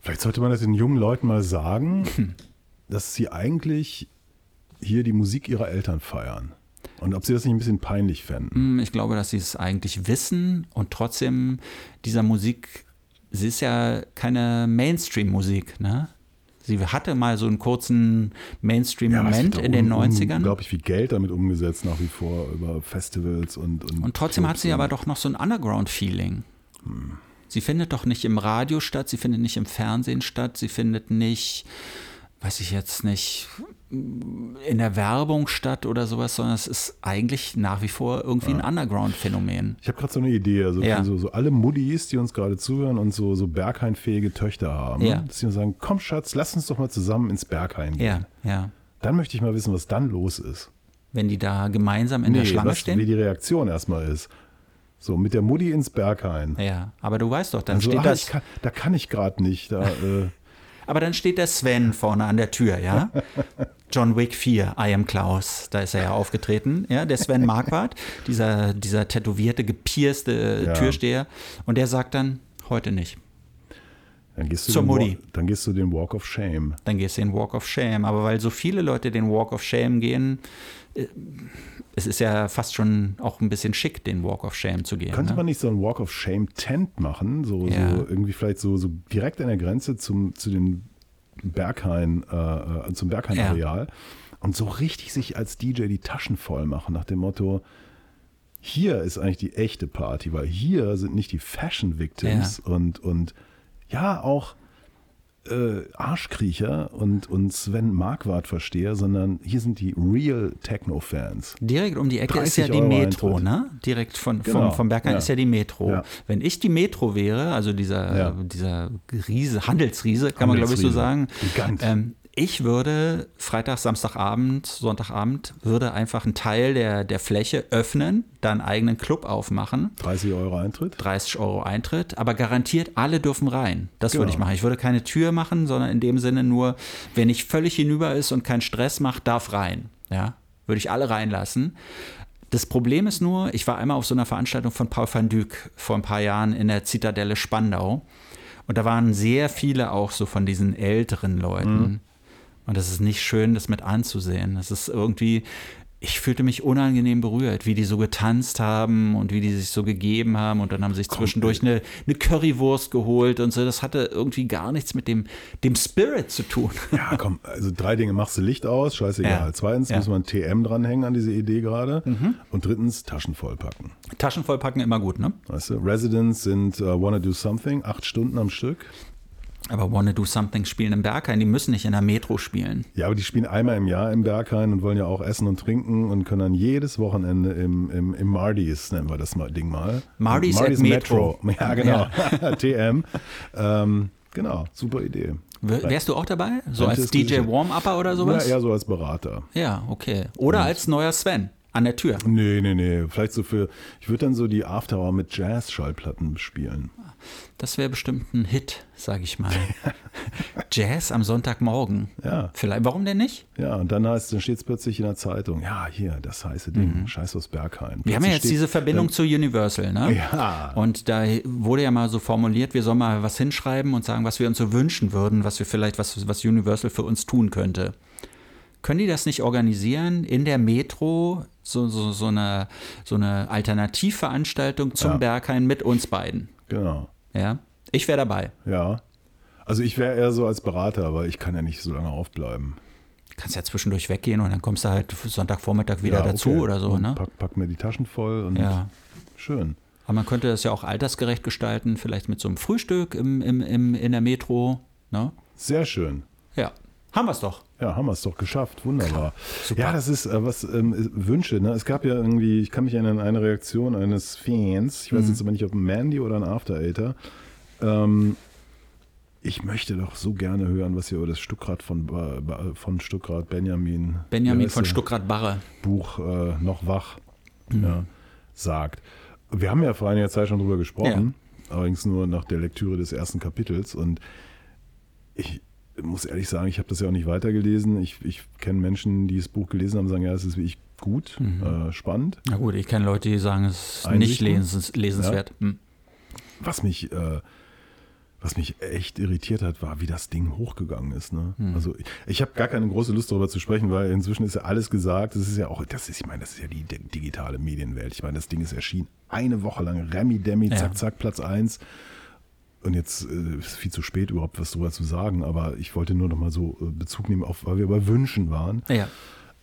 Vielleicht sollte man das den jungen Leuten mal sagen. Hm dass sie eigentlich hier die Musik ihrer Eltern feiern. Und ob sie das nicht ein bisschen peinlich fänden. Mm, ich glaube, dass sie es eigentlich wissen und trotzdem dieser Musik, sie ist ja keine Mainstream-Musik, ne? Sie hatte mal so einen kurzen Mainstream-Moment ja, in den 90ern. Unglaublich viel Geld damit umgesetzt, nach wie vor über Festivals und. Und, und trotzdem hat sie aber doch noch so ein Underground-Feeling. Hm. Sie findet doch nicht im Radio statt, sie findet nicht im Fernsehen statt, sie findet nicht weiß ich jetzt nicht, in der Werbung statt oder sowas, sondern es ist eigentlich nach wie vor irgendwie ja. ein Underground-Phänomen. Ich habe gerade so eine Idee, also ja. so, so, alle Muddis, die uns gerade zuhören und so, so Berghain-fähige Töchter haben, ja. dass sie uns sagen, komm Schatz, lass uns doch mal zusammen ins Berghain gehen. Ja, ja. Dann möchte ich mal wissen, was dann los ist. Wenn die da gemeinsam in nee, der Schlange was, stehen? Wie die Reaktion erstmal ist. So, mit der Mutti ins Berghain. Ja, aber du weißt doch, dann also, steht ach, das. Kann, da kann ich gerade nicht. Da, äh, aber dann steht der Sven vorne an der Tür, ja. John Wick 4, I am Klaus, da ist er ja aufgetreten, ja, der Sven Marquardt, dieser, dieser tätowierte, gepierste ja. Türsteher. Und der sagt dann, heute nicht. Dann gehst, du Zur Mutti. dann gehst du den Walk of Shame. Dann gehst du den Walk of Shame. Aber weil so viele Leute den Walk of Shame gehen, äh, es ist ja fast schon auch ein bisschen schick, den Walk of Shame zu gehen. Könnte ne? man nicht so einen Walk of Shame Tent machen? So, ja. so irgendwie vielleicht so, so direkt an der Grenze zum, zu den Berghain, äh, äh zum Berghain-Areal. Ja. Und so richtig sich als DJ die Taschen voll machen, nach dem Motto, hier ist eigentlich die echte Party, weil hier sind nicht die Fashion Victims ja. und, und ja, auch äh, Arschkriecher und, und Sven Marquardt verstehe, sondern hier sind die Real Techno-Fans. Direkt um die Ecke ist ja die Euro Metro, Eintritt. ne? Direkt von, genau. vom, vom Berghain ja. ist ja die Metro. Ja. Wenn ich die Metro wäre, also dieser, ja. dieser Riese, Handelsriese, kann Handelsriese. man glaube ich so sagen, ähm, ich würde Freitag, Samstagabend, Sonntagabend, würde einfach einen Teil der, der Fläche öffnen, dann einen eigenen Club aufmachen. 30 Euro Eintritt? 30 Euro Eintritt, aber garantiert alle dürfen rein. Das genau. würde ich machen. Ich würde keine Tür machen, sondern in dem Sinne nur, wenn ich völlig hinüber ist und keinen Stress macht, darf rein. Ja, würde ich alle reinlassen. Das Problem ist nur, ich war einmal auf so einer Veranstaltung von Paul van Dyk vor ein paar Jahren in der Zitadelle Spandau. Und da waren sehr viele auch so von diesen älteren Leuten. Mhm und das ist nicht schön, das mit anzusehen. Das ist irgendwie, ich fühlte mich unangenehm berührt, wie die so getanzt haben und wie die sich so gegeben haben und dann haben sie sich zwischendurch eine, eine Currywurst geholt und so. Das hatte irgendwie gar nichts mit dem, dem Spirit zu tun. Ja, komm, also drei Dinge machst du Licht aus, scheißegal. Ja. Zweitens ja. muss man TM dranhängen an diese Idee gerade. Mhm. Und drittens Taschen vollpacken. Taschen vollpacken immer gut, ne? Weißt du, Residents sind uh, Wanna Do Something, acht Stunden am Stück. Aber Wanna Do Something spielen im Berghain, die müssen nicht in der Metro spielen. Ja, aber die spielen einmal im Jahr im Berghain und wollen ja auch essen und trinken und können dann jedes Wochenende im, im, im Mardis, nennen wir das mal, Ding mal. Mardis, Mardis Metro. Metro. Ja, genau. Ja. TM. Ähm, genau, super Idee. Wärst du auch dabei? So als DJ Warm-Upper oder sowas? Ja, eher so als Berater. Ja, okay. Oder und als neuer Sven an der Tür. Nee, nee, nee. Vielleicht so für, ich würde dann so die Afterhour mit Jazz-Schallplatten spielen. Das wäre bestimmt ein Hit, sage ich mal. Jazz am Sonntagmorgen. Ja. Vielleicht, warum denn nicht? Ja, und dann heißt dann steht es plötzlich in der Zeitung, ja, hier, das heiße Ding, mhm. Scheiß aus Berghain. Wir haben ja jetzt steht, diese Verbindung zu Universal, ne? Ja. Und da wurde ja mal so formuliert, wir sollen mal was hinschreiben und sagen, was wir uns so wünschen würden, was wir vielleicht, was, was Universal für uns tun könnte. Können die das nicht organisieren in der Metro, so, so, so, eine, so eine Alternativveranstaltung zum ja. Berghain mit uns beiden? Genau. Ja, ich wäre dabei. Ja. Also ich wäre eher so als Berater, aber ich kann ja nicht so lange aufbleiben. Du kannst ja zwischendurch weggehen und dann kommst du halt Sonntagvormittag wieder ja, dazu oder so. Ne? Pack, pack, mir die Taschen voll und ja. schön. Aber man könnte das ja auch altersgerecht gestalten, vielleicht mit so einem Frühstück im, im, im, in der Metro. Ne? Sehr schön. Haben wir es doch. Ja, haben wir es doch geschafft. Wunderbar. Super. Ja, das ist äh, was ähm, Wünsche. Ne? Es gab ja irgendwie, ich kann mich erinnern an eine Reaktion eines Fans, ich weiß mhm. jetzt aber nicht, ob ein Mandy oder ein After Eighter. Ähm, ich möchte doch so gerne hören, was ihr über das Stuckrad von, von Stuckrad Benjamin. Benjamin von Stuckrad Barre. Buch äh, Noch wach mhm. ja, sagt. Wir haben ja vor einiger Zeit schon drüber gesprochen, ja. allerdings nur nach der Lektüre des ersten Kapitels. Und ich muss ehrlich sagen, ich habe das ja auch nicht weitergelesen. Ich, ich kenne Menschen, die das Buch gelesen haben, sagen, ja, es ist wirklich gut, mhm. äh, spannend. Na gut, ich kenne Leute, die sagen, es ist nicht lesens, lesenswert. Ja. Mhm. Was mich äh, was mich echt irritiert hat, war, wie das Ding hochgegangen ist. Ne? Hm. Also ich, ich habe gar keine große Lust darüber zu sprechen, weil inzwischen ist ja alles gesagt. Das ist ja auch, das ist, ich meine, das ist ja die digitale Medienwelt. Ich meine, das Ding ist erschienen eine Woche lang, Remi Demi, zack, ja. zack, Platz 1. Und jetzt äh, ist viel zu spät überhaupt was darüber zu sagen, aber ich wollte nur noch mal so äh, Bezug nehmen, auf, weil wir bei Wünschen waren. Ja.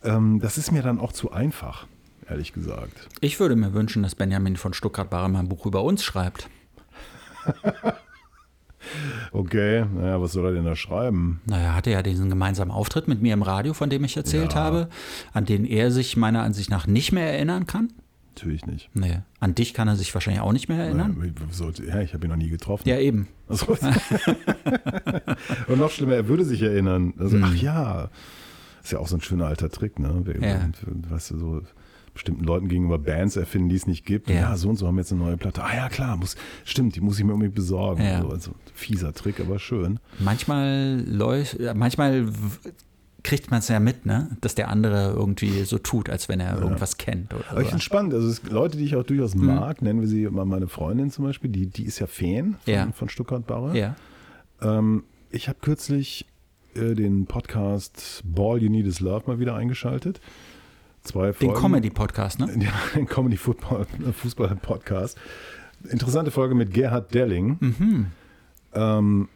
Ähm, das ist mir dann auch zu einfach, ehrlich gesagt. Ich würde mir wünschen, dass Benjamin von Stuttgart-Barre mal ein Buch über uns schreibt. Okay, naja, was soll er denn da schreiben? Naja, er hatte ja diesen gemeinsamen Auftritt mit mir im Radio, von dem ich erzählt ja. habe, an den er sich meiner Ansicht nach nicht mehr erinnern kann. Natürlich nicht. Nee. An dich kann er sich wahrscheinlich auch nicht mehr erinnern. Naja, ja, ich habe ihn noch nie getroffen. Ja, eben. Also, Und noch schlimmer, er würde sich erinnern. Also, hm. Ach ja, ist ja auch so ein schöner alter Trick, ne? Ja. Weißt du, so bestimmten Leuten gegenüber Bands erfinden, die es nicht gibt. Ja. ja. so und so haben wir jetzt eine neue Platte. Ah ja, klar, muss, stimmt, die muss ich mir unbedingt besorgen. Ja. Also, also, fieser Trick, aber schön. Manchmal läuft, manchmal kriegt man es ja mit, ne? dass der andere irgendwie so tut, als wenn er ja. irgendwas kennt. Oder aber ich finde spannend. Also es, Leute, die ich auch durchaus hm. mag, nennen wir sie mal meine Freundin zum Beispiel, die, die ist ja Fan von, ja. von Stuttgart Barre. Ja. Ähm, ich habe kürzlich äh, den Podcast Ball You Need Is Love mal wieder eingeschaltet. Zwei Folgen. Den Comedy-Podcast, ne? Ja, den Comedy-Fußball-Podcast. Interessante Folge mit Gerhard Delling. Mhm. Ähm,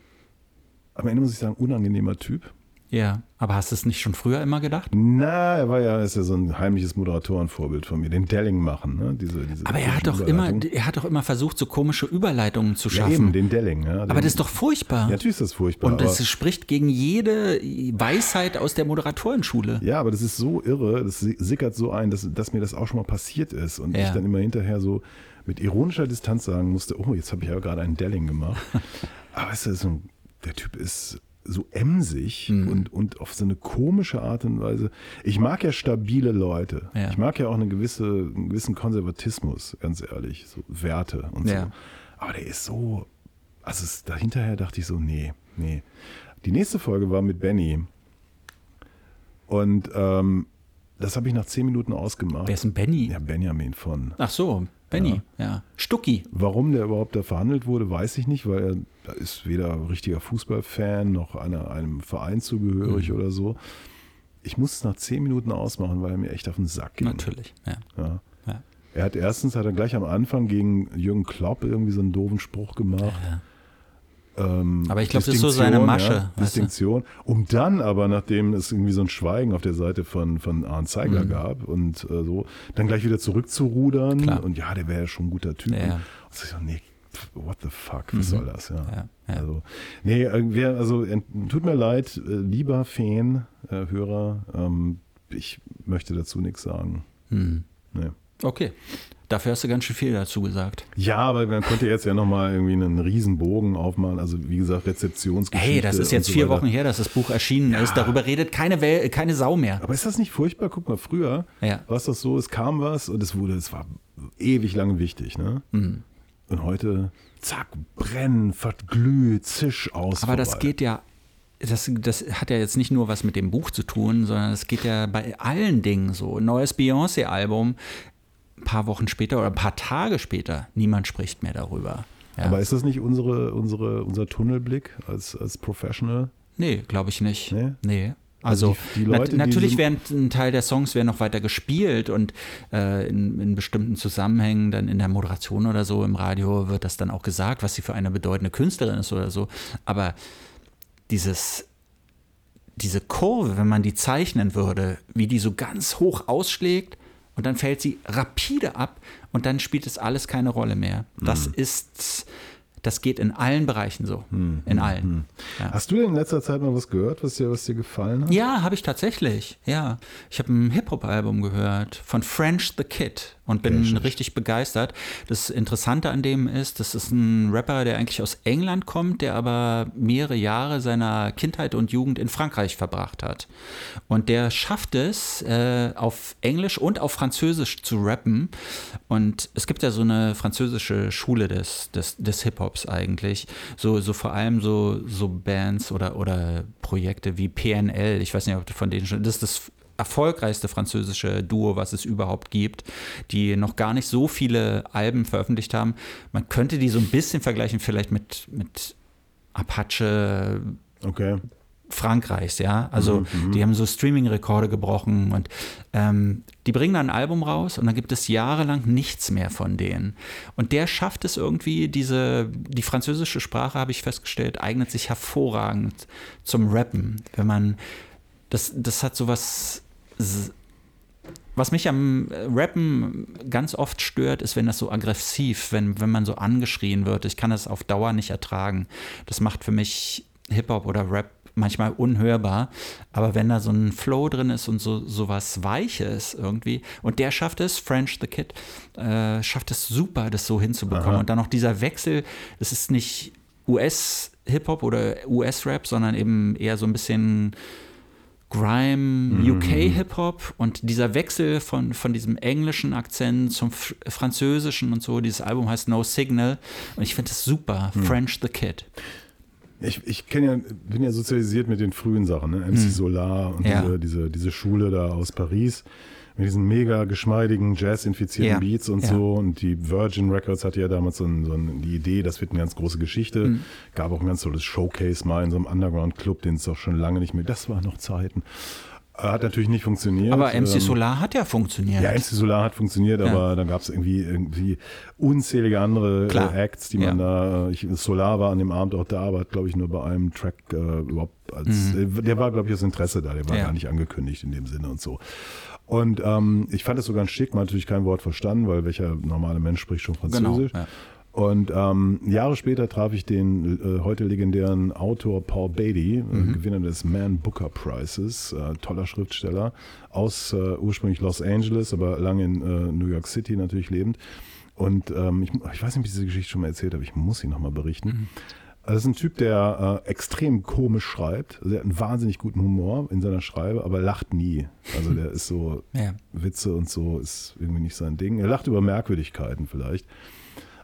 am Ende muss ich sagen, unangenehmer Typ. Ja, aber hast du es nicht schon früher immer gedacht? Na, er war ja, ist ja so ein heimliches Moderatorenvorbild von mir, den Delling machen, ne? Diese, diese aber er hat doch immer, er hat doch immer versucht, so komische Überleitungen zu schaffen. Ja, eben, den Delling, ja. Den, aber das ist doch furchtbar. Ja, natürlich ist das furchtbar. Und das spricht gegen jede Weisheit aus der Moderatorenschule. Ja, aber das ist so irre, das sickert so ein, dass, dass mir das auch schon mal passiert ist und ja. ich dann immer hinterher so mit ironischer Distanz sagen musste, oh, jetzt habe ich ja gerade einen Delling gemacht. aber weißt du, so ein, der Typ ist so emsig mhm. und, und auf so eine komische Art und Weise. Ich mag ja stabile Leute. Ja. Ich mag ja auch eine gewisse, einen gewissen Konservatismus, ganz ehrlich, so Werte und ja. so. Aber der ist so, also es, dahinterher dachte ich so, nee, nee. Die nächste Folge war mit Benny. Und ähm, das habe ich nach zehn Minuten ausgemacht. Wer ist ein Benny? Ja, Benjamin von. Ach so, Benny, ja. ja. Stucki. Warum der überhaupt da verhandelt wurde, weiß ich nicht, weil er ist weder richtiger Fußballfan noch einer, einem Verein zugehörig mhm. oder so. Ich muss es nach zehn Minuten ausmachen, weil er mir echt auf den Sack ging. Natürlich, ja. ja. ja. Er hat erstens hat er gleich am Anfang gegen Jürgen Klopp irgendwie so einen doofen Spruch gemacht. Ja. Ähm, aber ich glaube, das ist so seine Masche. Ja, Distinktion. Um dann aber, nachdem es irgendwie so ein Schweigen auf der Seite von, von Arndt Zeiger mhm. gab und äh, so, dann gleich wieder zurückzurudern. Klar. Und ja, der wäre ja schon ein guter Typ. Ja. Und so, so, nee, what the fuck, was mhm. soll das? Ja. Also, nee, äh, wer, also tut mir leid, äh, lieber Fan, äh, Hörer, ähm, ich möchte dazu nichts sagen. Mhm. Nee. Okay. Dafür hast du ganz schön viel dazu gesagt. Ja, aber man könnte jetzt ja nochmal irgendwie einen Riesenbogen aufmalen. Also wie gesagt, Rezeptionsgeschichte. Hey, das ist jetzt so vier Wochen her, dass das Buch erschienen ja. ist. Darüber redet keine, Wel keine Sau mehr. Aber ist das nicht furchtbar? Guck mal, früher ja. war es doch so, es kam was und es wurde, es war ewig lange wichtig. Ne? Mhm. Und heute, zack, brennen, verglüht, zisch aus. Aber vorbei. das geht ja das, das hat ja jetzt nicht nur was mit dem Buch zu tun, sondern es geht ja bei allen Dingen so. Neues Beyoncé-Album, ein paar Wochen später oder ein paar Tage später, niemand spricht mehr darüber. Ja. Aber ist das nicht unsere, unsere, unser Tunnelblick als, als Professional? Nee, glaube ich nicht. Nee. nee. Also, also die, die Leute, nat natürlich werden ein Teil der Songs werden noch weiter gespielt und äh, in, in, bestimmten Zusammenhängen, dann in der Moderation oder so im Radio wird das dann auch gesagt, was sie für eine bedeutende Künstlerin ist oder so. Aber dieses, diese Kurve, wenn man die zeichnen würde, wie die so ganz hoch ausschlägt und dann fällt sie rapide ab und dann spielt es alles keine Rolle mehr. Das mhm. ist das geht in allen Bereichen so. Hm, in allen. Ja. Hast du denn in letzter Zeit mal was gehört, was dir, was dir gefallen hat? Ja, habe ich tatsächlich. Ja. Ich habe ein Hip-Hop-Album gehört von French the Kid und bin Richtig. richtig begeistert. Das Interessante an dem ist, das ist ein Rapper, der eigentlich aus England kommt, der aber mehrere Jahre seiner Kindheit und Jugend in Frankreich verbracht hat. Und der schafft es, äh, auf Englisch und auf Französisch zu rappen. Und es gibt ja so eine französische Schule des, des, des Hip-Hops eigentlich. So, so vor allem so, so Bands oder, oder Projekte wie PNL. Ich weiß nicht, ob du von denen schon. Das ist das erfolgreichste französische Duo, was es überhaupt gibt, die noch gar nicht so viele Alben veröffentlicht haben. Man könnte die so ein bisschen vergleichen, vielleicht mit, mit Apache Okay. Frankreichs, ja. Also die haben so Streaming-Rekorde gebrochen und ähm, die bringen dann ein Album raus und dann gibt es jahrelang nichts mehr von denen. Und der schafft es irgendwie, diese, die französische Sprache, habe ich festgestellt, eignet sich hervorragend zum Rappen. Wenn man, das, das hat sowas was mich am Rappen ganz oft stört, ist, wenn das so aggressiv, wenn, wenn man so angeschrien wird. Ich kann das auf Dauer nicht ertragen. Das macht für mich Hip-Hop oder Rap manchmal unhörbar. Aber wenn da so ein Flow drin ist und so, so was Weiches irgendwie, und der schafft es, French the Kid, äh, schafft es super, das so hinzubekommen. Aha. Und dann noch dieser Wechsel, es ist nicht US-Hip-Hop oder US-Rap, sondern eben eher so ein bisschen Grime, UK Hip-Hop und dieser Wechsel von, von diesem englischen Akzent zum F französischen und so. Dieses Album heißt No Signal und ich finde es super. French the Kid. Ich, ich ja, bin ja sozialisiert mit den frühen Sachen, ne? MC Solar und Ja. diese, diese, diese Schule da aus Paris mit diesen mega geschmeidigen, jazz-infizierten Ja. Beats und Ja. so. Und die Virgin Records hatte ja damals so, ein, so ein, die Idee, das wird eine ganz große Geschichte. Mhm. Gab auch ein ganz tolles Showcase mal in so einem Underground-Club, den es auch schon lange nicht mehr, das waren noch Zeiten. Äh, Hat natürlich nicht funktioniert. Aber MC Ähm, Solar hat ja funktioniert. Ja, MC Solar hat funktioniert, Ja. aber dann gab es irgendwie, irgendwie unzählige andere Klar. äh, Acts, die man Ja. da. Ich, Solar war an dem Abend auch da, aber hat, glaube ich, nur bei einem Track äh, überhaupt als. Äh, der war, glaube ich, aus Interesse da, der war Mhm. Ja. gar nicht angekündigt in dem Sinne und so. Und ähm, ich fand es so ganz schick, man hat natürlich kein Wort verstanden, weil welcher normale Mensch spricht schon Französisch. Genau, ja. Und ähm, Jahre später traf ich den äh, heute legendären Autor Paul Beatty, Mhm. äh, Gewinner des Man Booker Prizes, äh, toller Schriftsteller, aus äh, ursprünglich Los Angeles, aber lange in äh, New York City natürlich lebend. Und ähm, ich, ich weiß nicht, ob ich diese Geschichte schon mal erzählt habe, ich muss sie nochmal berichten. Mhm. Also das ist ein Typ, der äh, extrem komisch schreibt. Also er hat einen wahnsinnig guten Humor in seiner Schreibe, aber lacht nie. Also der ist so, Ja. Witze und so ist irgendwie nicht sein Ding. Er lacht über Merkwürdigkeiten vielleicht.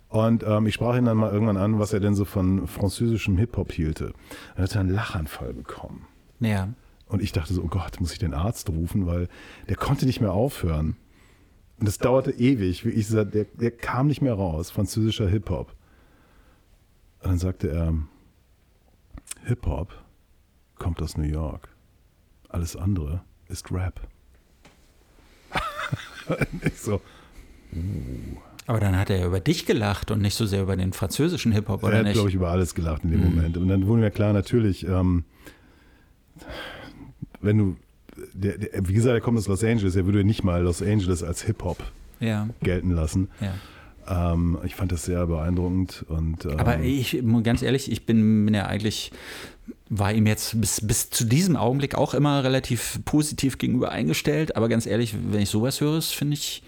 Und ähm, ich sprach ihn dann mal irgendwann an, was er denn so von französischem Hip-Hop hielte. Dann hat er einen Lachanfall bekommen. ja. Und ich dachte so, oh Gott, muss ich den Arzt rufen, weil der konnte nicht mehr aufhören. Und das dauerte ewig. Wie ich sagte, der, der kam nicht mehr raus, französischer Hip-Hop. Und dann sagte er, Hip-Hop kommt aus New York. Alles andere ist Rap. Ich so, Aber dann hat er ja über dich gelacht und nicht so sehr über den französischen Hip-Hop, er oder hat, nicht? glaube ich, über alles gelacht in dem Moment. Und dann wurde mir klar, natürlich, ähm, wenn du, der, der, wie gesagt, er kommt aus Los Angeles, er würde nicht mal Los Angeles als Hip-Hop ja, gelten lassen. ja. Ähm, ich fand das sehr beeindruckend. Und, ähm, Aber ich, ganz ehrlich, ich bin, bin ja eigentlich, war ihm jetzt bis, bis zu diesem Augenblick auch immer relativ positiv gegenüber eingestellt. Aber ganz ehrlich, wenn ich sowas höre, finde ich,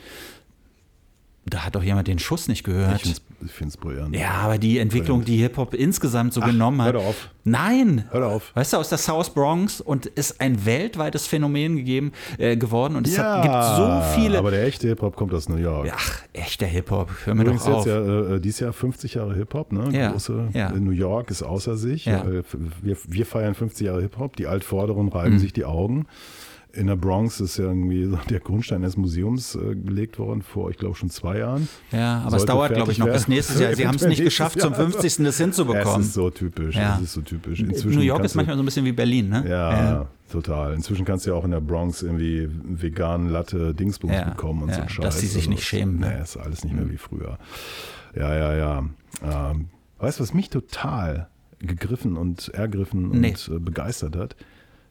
da hat doch jemand den Schuss nicht gehört. ich finde es brillant. ja, aber die Entwicklung, die Hip-Hop insgesamt so genommen hör hat. doch auf. Nein! Hör doch auf. Weißt du, aus der South Bronx und ist ein weltweites Phänomen gegeben, äh, geworden und es hat, gibt so viele. Aber der echte Hip-Hop kommt aus New York. Ach, echter Hip-Hop. Hör mir Übrigens doch auf. jetzt ja äh, dieses Jahr 50 Jahre Hip-Hop, ne? Ja, Große, ja. in New York ist außer sich. Ja. Äh, Wir, wir feiern 50 Jahre Hip-Hop, die Altvorderen reiben Mhm. sich die Augen. In der Bronx ist ja irgendwie so der Grundstein des Museums äh, gelegt worden vor, ich glaube, schon zwei Jahren. Ja, aber es Sollte dauert, glaube ich, noch bis nächstes Jahr. Sie haben es nicht geschafft, zum Jahr. 50. das hinzubekommen. Es ist so typisch. Ja. Es ist so typisch. New Inzwischen York kannst ist manchmal so ein bisschen wie Berlin, ne? Du, ja, total. Inzwischen kannst du ja auch in der Bronx irgendwie veganen Latte Dingsbums Ja, bekommen und ja, so Scheiß. dass sie sich nicht schämen, ne? Nee, ist alles nicht mehr wie früher. Ja, ja, ja. Ähm, weißt du, was mich total gegriffen und ergriffen und Nee. äh, begeistert hat?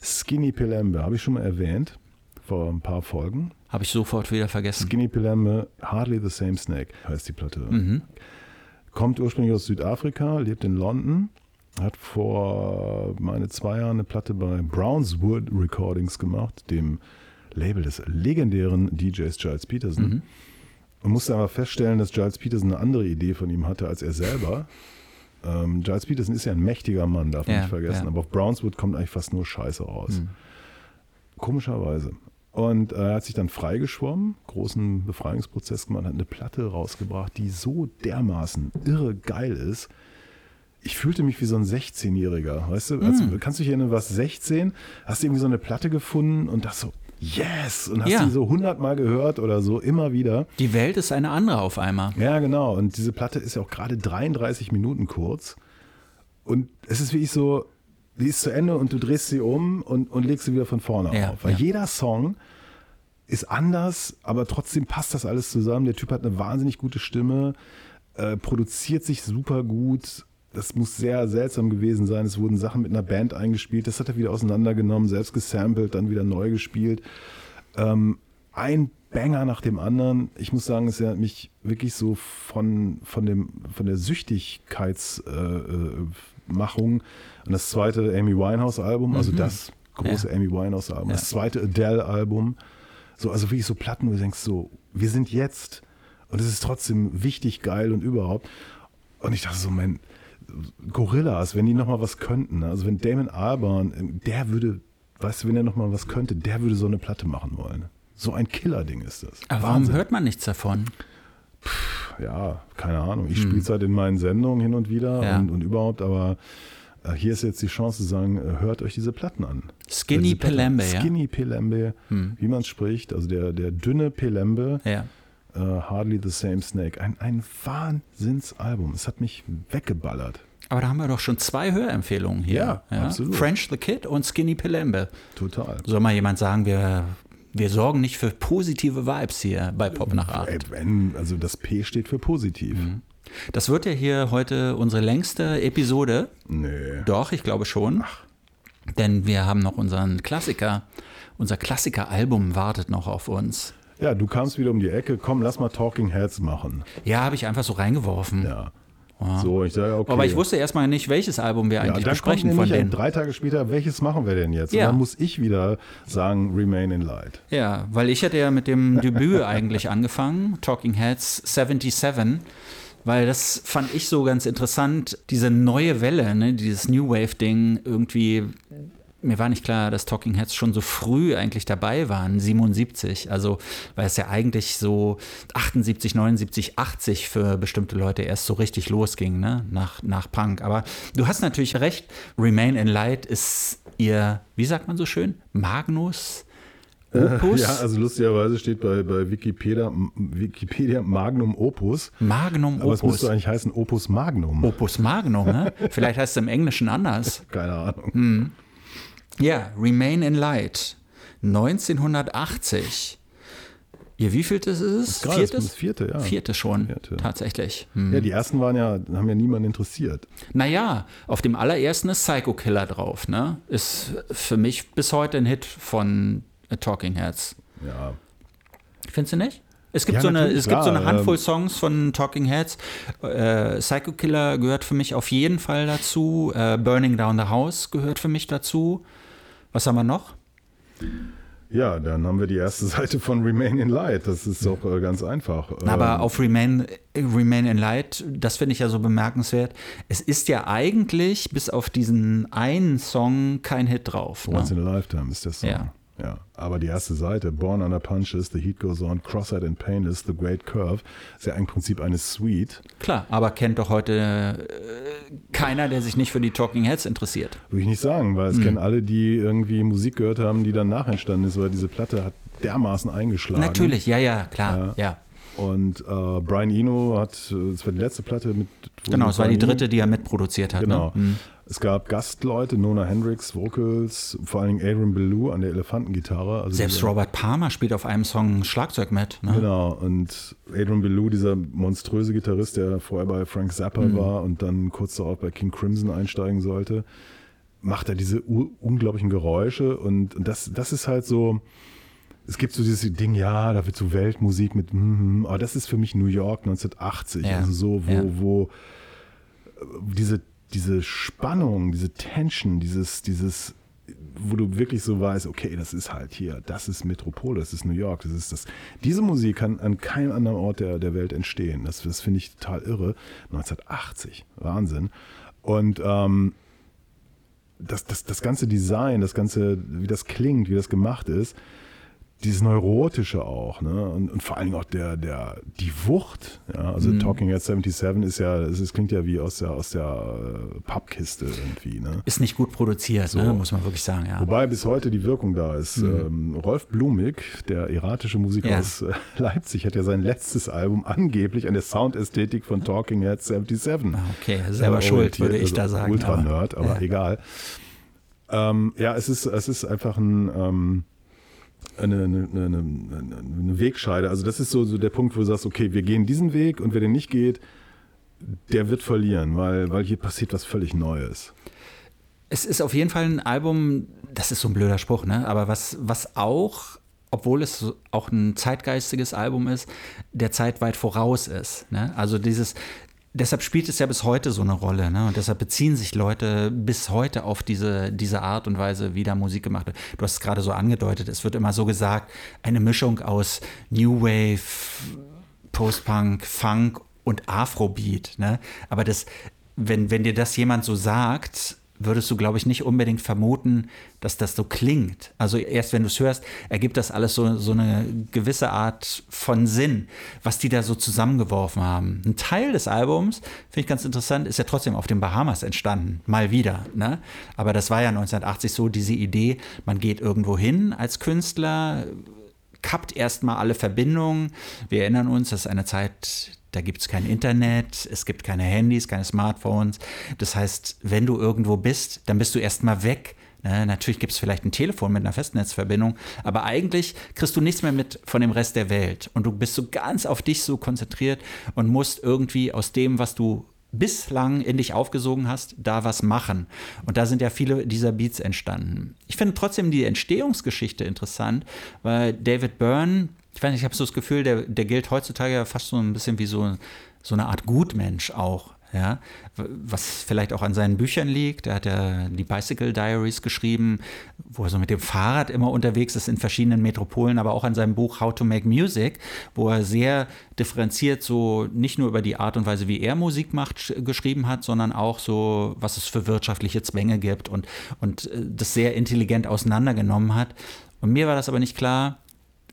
Skinny Pelembe, habe ich schon mal erwähnt, vor ein paar Folgen. Habe ich sofort wieder vergessen. Skinny Pelembe, Hardly the Same Snake heißt die Platte. Mhm. Kommt ursprünglich aus Südafrika, lebt in London, hat vor meine zwei Jahren eine Platte bei Brownswood Recordings gemacht, dem Label des legendären DJs Giles Peterson. Mhm. Und musste aber feststellen, dass Giles Peterson eine andere Idee von ihm hatte als er selber. Ähm, Giles Peterson ist ja ein mächtiger Mann, darf man Ja, nicht vergessen. ja. Aber auf Brownswood kommt eigentlich fast nur Scheiße raus. Komischerweise. Und äh, er hat sich dann freigeschwommen, großen Befreiungsprozess gemacht, hat eine Platte rausgebracht, die so dermaßen irre geil ist. Ich fühlte mich wie so ein 16-Jähriger, weißt du? Als, kannst du dich erinnern, du warst 16, hast irgendwie so eine Platte gefunden und das so, yes! Und hast Ja. die so hundertmal gehört oder so, immer wieder. Die Welt ist eine andere auf einmal. Ja, genau. Und diese Platte ist ja auch gerade 33 Minuten kurz. Und es ist wirklich so, die ist zu Ende und du drehst sie um und, und legst sie wieder von vorne Ja, auf. Weil ja. jeder Song ist anders, aber trotzdem passt das alles zusammen. Der Typ hat eine wahnsinnig gute Stimme, äh, produziert sich super gut. Das muss sehr seltsam gewesen sein. Es wurden Sachen mit einer Band eingespielt. Das hat er wieder auseinandergenommen, selbst gesampelt, dann wieder neu gespielt ähm, ein Banger nach dem anderen. Ich muss sagen, es hat mich wirklich so von, von, dem, von der Süchtigkeitsmachung äh, an das zweite Amy Winehouse-Album, also das große Amy Winehouse-Album, das zweite Adele-Album. So, also wirklich so Platten, wo du denkst, so, wir sind jetzt und es ist trotzdem wichtig, geil und überhaupt. Und ich dachte so, mein, Gorillas, wenn die nochmal was könnten, ne? also wenn Damon Albarn, der würde, weißt du, wenn er nochmal was könnte, der würde so eine Platte machen wollen. So ein Killer-Ding ist das. Aber warum Wahnsinn. hört man nichts davon? Ja, keine Ahnung. Ich spiele es halt in meinen Sendungen hin und wieder Hm. Ja. und, und überhaupt, aber äh, hier ist jetzt die Chance zu sagen, äh, hört euch diese Platten an. Skinny Pelembe, ja? Hm. Skinny Pelembe, wie man es spricht, also der, der dünne Pelembe, Ja. Äh, Hardly the Same Snake. Ein, ein Wahnsinnsalbum. Es hat mich weggeballert. Aber da haben wir doch schon zwei Hörempfehlungen hier. Ja, absolut. French the Kid und Skinny Pelembe. Total. Soll mal jemand sagen, wir, wir sorgen nicht für positive Vibes hier bei Pop nach Acht. also das P steht für positiv. Mhm. Das wird ja hier heute unsere längste Episode. Nee. Doch, ich glaube schon. Denn wir haben noch unseren Klassiker. Unser Klassiker-Album wartet noch auf uns. Ja, du kamst wieder um die Ecke. Komm, lass mal Talking Heads machen. Ja, habe ich einfach so reingeworfen. Ja. So, ich sage, okay. Aber ich wusste erstmal nicht, welches Album wir ja, eigentlich dann besprechen von denen. drei Tage später, welches machen wir denn jetzt? Ja. Und dann muss ich wieder sagen, Remain in Light. Ja, weil ich hatte ja mit dem Debüt eigentlich angefangen, Talking Heads 77, weil das fand ich so ganz interessant, diese neue Welle, ne, dieses New Wave-Ding irgendwie. Mir war nicht klar, dass Talking Heads schon so früh eigentlich dabei waren, 77. Also, weil es ja eigentlich so 78, 79, 80 für bestimmte Leute erst so richtig losging, ne, nach, nach Punk. Aber du hast natürlich recht, Remain in Light ist ihr, wie sagt man so schön, Magnus? Opus? Ja, also lustigerweise steht bei, bei Wikipedia, Wikipedia Magnum Opus. Magnum Aber es Opus. müsste eigentlich heißen Opus Magnum. Opus Magnum, ne? Vielleicht heißt es im Englischen anders. Keine Ahnung. Hm. Ja, Remain in Light. 1980. Ihr wievielte ist es? Das ist das vierte, ja. Vierte schon, Vierte. tatsächlich. Hm. Ja, die ersten waren ja, haben ja niemanden interessiert. Naja, auf dem allerersten ist Psycho Killer drauf, ne? Ist für mich bis heute ein Hit von Talking Heads. Ja. Findest du nicht? Es gibt, Ja, so eine, es gibt so eine Handvoll ähm, Songs von Talking Heads. Äh, Psycho Killer gehört für mich auf jeden Fall dazu. Äh, Burning Down the House gehört für mich dazu. Was haben wir noch? Ja, dann haben wir die erste Seite von Remain in Light. Das ist doch äh, ganz einfach. Aber Ähm, auf Remain, Remain in Light, das finde ich ja so bemerkenswert. Es ist ja eigentlich bis auf diesen einen Song kein Hit drauf. Once Ne? in a Lifetime ist der Song. Ja. Ja. Aber die erste Seite, Born Under Punches, The Heat Goes On, Cross-Eyed and Painless, The Great Curve, ist ja im Prinzip eine Suite. Klar, aber kennt doch heute äh, keiner, der sich nicht für die Talking Heads interessiert. Würde ich nicht sagen, weil es Hm. kennen alle, die irgendwie Musik gehört haben, die danach entstanden ist, weil diese Platte hat dermaßen eingeschlagen. Natürlich, ja, ja, klar, ja. Und äh, Brian Eno hat, äh, das war die letzte Platte mit. Genau, es war die dritte, die er mitproduziert hat. Genau. Ne? Hm. Es gab Gastleute, Nona Hendrix, Vocals, vor allen Dingen Adrian Belew an der Elefantengitarre. Also Selbst dieser- Robert Palmer spielt auf einem Song Schlagzeug mit. Ne? Genau, und Adrian Belew, dieser monströse Gitarrist, der vorher bei Frank Zappa Mhm. war und dann kurz darauf bei King Crimson einsteigen sollte, macht er diese unglaublichen Geräusche und, und das, das ist halt so, es gibt so dieses Ding, ja, da wird so Weltmusik mit, mm, aber das ist für mich New York 1980. Ja. Also so, wo, Ja. wo diese, diese Spannung, diese Tension, dieses, dieses, wo du wirklich so weißt, okay, das ist halt hier, das ist Metropole, das ist New York, das ist das. Diese Musik kann an keinem anderen Ort der, der Welt entstehen. Das, das finde ich total irre. 1980, Wahnsinn. Und ähm, das, das, das ganze Design, das ganze, wie das klingt, wie das gemacht ist, dieses Neurotische auch, ne? Und, und vor allen Dingen auch der, der, die Wucht, ja. Also Talking at 77 ist ja, es klingt ja wie aus der, aus der äh, Pappkiste irgendwie, ne? Ist nicht gut produziert, ne? muss man wirklich sagen, ja. Wobei bis heute die Wirkung da ist. Ähm, Rolf Blumig, der iratische Musiker Ja. aus äh, Leipzig, hat ja sein letztes Album angeblich an der Soundästhetik von Talking Heads 77. Ah, Okay, selber äh, schuld, würde ich da also sagen. Ultra-Nerd, aber, ja. egal. Ähm, ja, es ist, es ist einfach ein, ähm, eine, eine, eine, eine Wegscheide. Also das ist so, so der Punkt, wo du sagst, okay, wir gehen diesen Weg und wer den nicht geht, der wird verlieren, weil, weil hier passiert was völlig Neues. Es ist auf jeden Fall ein Album, das ist so ein blöder Spruch, ne? aber was, was auch, obwohl es auch ein zeitgeistiges Album ist, der Zeit weit voraus ist. Ne? Also dieses, deshalb spielt es ja bis heute so eine Rolle ne? und deshalb beziehen sich Leute bis heute auf diese, diese Art und Weise, wie da Musik gemacht wird. Du hast es gerade so angedeutet, es wird immer so gesagt, eine Mischung aus New Wave, Post-Punk, Funk und Afrobeat. Ne? Aber das, wenn, wenn dir das jemand so sagt, würdest du, glaube ich, nicht unbedingt vermuten, dass das so klingt. Also erst wenn du es hörst, ergibt das alles so, so eine gewisse Art von Sinn, was die da so zusammengeworfen haben. Ein Teil des Albums, finde ich ganz interessant, ist ja trotzdem auf den Bahamas entstanden. Mal wieder. Ne? Aber das war ja 1980 so, diese Idee, man geht irgendwo hin als Künstler, kappt erstmal alle Verbindungen. Wir erinnern uns, das ist eine Zeit, da gibt es kein Internet, es gibt keine Handys, keine Smartphones. Das heißt, wenn du irgendwo bist, dann bist du erstmal weg. Ne, natürlich gibt es vielleicht ein Telefon mit einer Festnetzverbindung, aber eigentlich kriegst du nichts mehr mit von dem Rest der Welt. Und du bist so ganz auf dich so konzentriert und musst irgendwie aus dem, was du bislang in dich aufgesogen hast, da was machen. Und da sind ja viele dieser Beats entstanden. Ich finde trotzdem die Entstehungsgeschichte interessant, weil David Byrne, ich weiß nicht, ich habe so das Gefühl, der, der gilt heutzutage ja fast so ein bisschen wie so, so eine Art Gutmensch auch. Ja, was vielleicht auch an seinen Büchern liegt. Er hat ja die Bicycle Diaries geschrieben, wo er so mit dem Fahrrad immer unterwegs ist in verschiedenen Metropolen, aber auch an seinem Buch How to Make Music, wo er sehr differenziert so nicht nur über die Art und Weise, wie er Musik macht, sch- geschrieben hat, sondern auch so, was es für wirtschaftliche Zwänge gibt und, und äh, das sehr intelligent auseinandergenommen hat. Und mir war das aber nicht klar,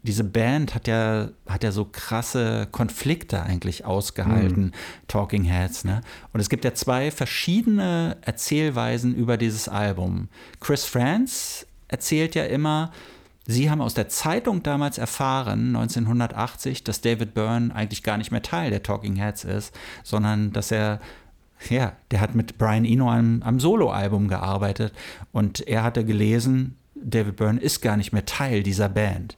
diese Band hat ja, hat ja so krasse Konflikte eigentlich ausgehalten, Talking Heads. Ne? Und es gibt ja zwei verschiedene Erzählweisen über dieses Album. Chris Franz erzählt ja immer, sie haben aus der Zeitung damals erfahren, 1980, dass David Byrne eigentlich gar nicht mehr Teil der Talking Heads ist, sondern dass er ja, der hat mit Brian Eno am, am Soloalbum gearbeitet und er hatte gelesen, David Byrne ist gar nicht mehr Teil dieser Band.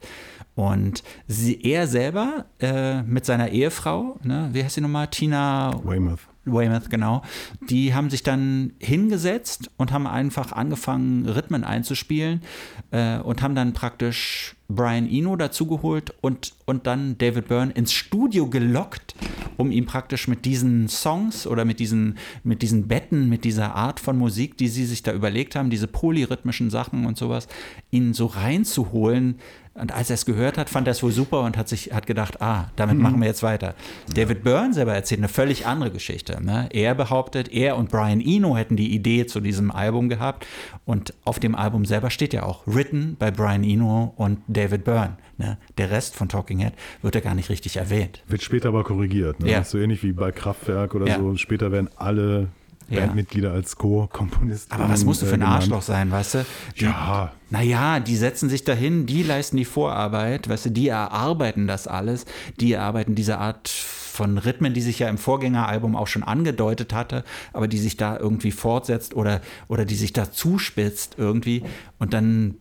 Und sie, er selber äh, mit seiner Ehefrau, ne, wie heißt sie nochmal? Tina Weymouth. Weymouth, genau. Die haben sich dann hingesetzt und haben einfach angefangen, Rhythmen einzuspielen äh, und haben dann praktisch Brian Eno dazugeholt und, und dann David Byrne ins Studio gelockt, um ihm praktisch mit diesen Songs oder mit diesen, mit diesen Betten, mit dieser Art von Musik, die sie sich da überlegt haben, diese polyrhythmischen Sachen und sowas, ihn so reinzuholen. Und als er es gehört hat, fand er es wohl super und hat sich hat gedacht, ah, damit machen wir jetzt weiter. David Byrne selber erzählt eine völlig andere Geschichte. Ne? Er behauptet, er und Brian Eno hätten die Idee zu diesem Album gehabt und auf dem Album selber steht ja auch written by Brian Eno und David Byrne. Ne? Der Rest von Talking Head wird ja gar nicht richtig erwähnt. Wird später aber korrigiert. Ne? Ja. So ähnlich wie bei Kraftwerk oder Ja. so. Später werden alle Ja. Bandmitglieder als Co-Komponisten. Aber was musst du für ein äh. Arschloch sein, weißt du? Die, Ja. Naja, die setzen sich dahin, die leisten die Vorarbeit, weißt du, die erarbeiten das alles, die erarbeiten diese Art von Rhythmen, die sich ja im Vorgängeralbum auch schon angedeutet hatte, aber die sich da irgendwie fortsetzt oder, oder die sich da zuspitzt irgendwie und dann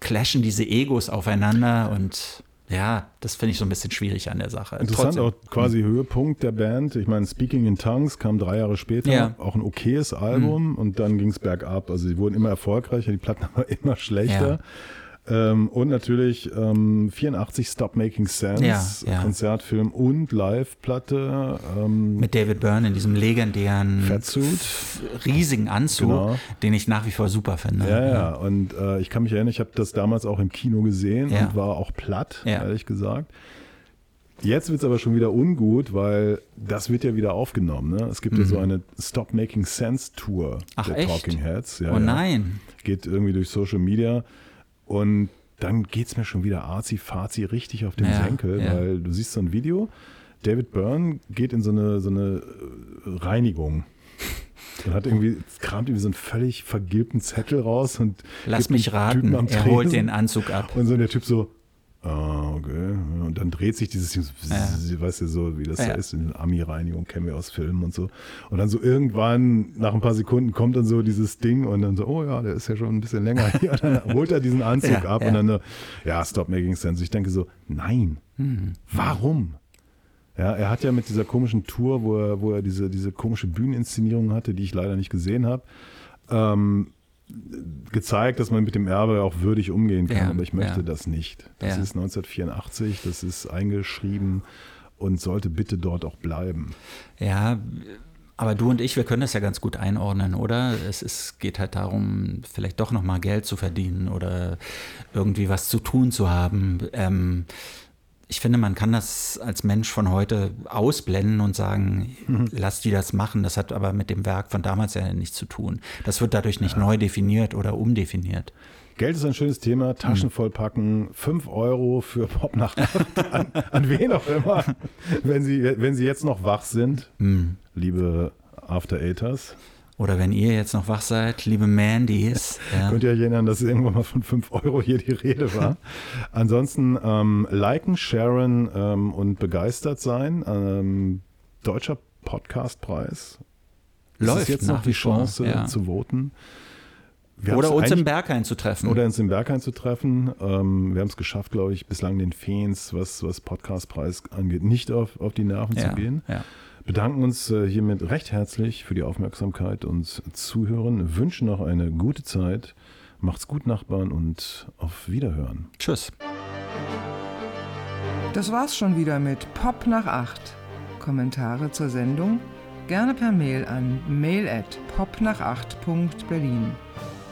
clashen diese Egos aufeinander und ja, das finde ich so ein bisschen schwierig an der Sache. Interessant Trotzdem- auch quasi Höhepunkt der Band. Ich meine, Speaking in Tongues kam drei Jahre später. Ja. Auch ein okayes Album und dann ging es bergab. Also sie wurden immer erfolgreicher, die Platten aber immer schlechter. Ähm, und natürlich ähm, 84 Stop Making Sense, Ja, ja. Konzertfilm und Live-Platte. Ähm, Mit David Byrne in diesem legendären Fettsuit. riesigen Anzug, Genau. den ich nach wie vor super finde. Ja, ja, und äh, ich kann mich erinnern, ich habe das damals auch im Kino gesehen Ja. und war auch platt, Ja. ehrlich gesagt. Jetzt wird es aber schon wieder ungut, weil das wird ja wieder aufgenommen. Ne? Es gibt ja so eine Stop Making Sense Tour Mhm. Ach, der echt? Talking Heads. Ja, oh ja. nein. Geht irgendwie durch Social Media und dann geht es mir schon wieder arzi-fazi richtig auf den Ja, Senkel, ja. weil du siehst so ein Video, David Byrne geht in so eine, so eine äh, Reinigung. Und hat irgendwie, kramt irgendwie so einen völlig vergilbten Zettel raus und Lass mich raten, er holt den Anzug ab. Und so der Typ so, ah, okay. Und dann dreht sich dieses Ding, Ja. weißt du, so wie das Ja. da ist, in Ami-Reinigung kennen wir aus Filmen und so. Und dann so irgendwann, nach ein paar Sekunden, kommt dann so dieses Ding und dann so, oh ja, der ist ja schon ein bisschen länger hier. Und dann holt er diesen Anzug Ja, ab und dann, so, ja, stop making sense. Ich denke so, nein, Hm. warum? Ja, er hat ja mit dieser komischen Tour, wo er, wo er diese, diese komische Bühneninszenierung hatte, die ich leider nicht gesehen habe, ähm, gezeigt, dass man mit dem Erbe auch würdig umgehen kann. Ja, aber ich möchte ja. das nicht. Das Ja. ist 1984, das ist eingeschrieben und sollte bitte dort auch bleiben. Ja, aber du und ich, wir können das ja ganz gut einordnen, oder? Es ist, geht halt darum, vielleicht doch nochmal Geld zu verdienen oder irgendwie was zu tun zu haben. Ähm, ich finde, man kann das als Mensch von heute ausblenden und sagen, lass die das machen. Das hat aber mit dem Werk von damals ja nichts zu tun. Das wird dadurch nicht neu definiert oder umdefiniert. Geld ist ein schönes Thema, Taschen vollpacken, 5 Euro für Popnacht an, an wen auch immer, wenn sie, wenn sie jetzt noch wach sind, liebe After Eighters. Oder wenn ihr jetzt noch wach seid, liebe Mandys, ja, Könnt ihr euch erinnern, dass irgendwann mal von 5 Euro hier die Rede war. Ansonsten ähm, liken, sharen ähm, und begeistert sein. Ähm, deutscher Podcastpreis. Läuft ist jetzt noch die Chance. Ja. zu voten. Wir Oder uns im Berghain zu treffen. Oder uns im Berghain zu treffen. Ähm, wir haben es geschafft, glaube ich, bislang den Fans, was, was Podcastpreis angeht, nicht auf, auf die Nerven ja, zu gehen. ja. Bedanken uns äh, hiermit recht herzlich für die Aufmerksamkeit und Zuhören. Wünschen noch eine gute Zeit. Macht's gut, Nachbarn, und auf Wiederhören. Tschüss. Das war's schon wieder mit Pop nach 8. Kommentare zur Sendung gerne per Mail an mail at popnach8.berlin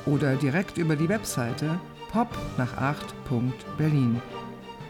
oder direkt über die Webseite popnach8.berlin.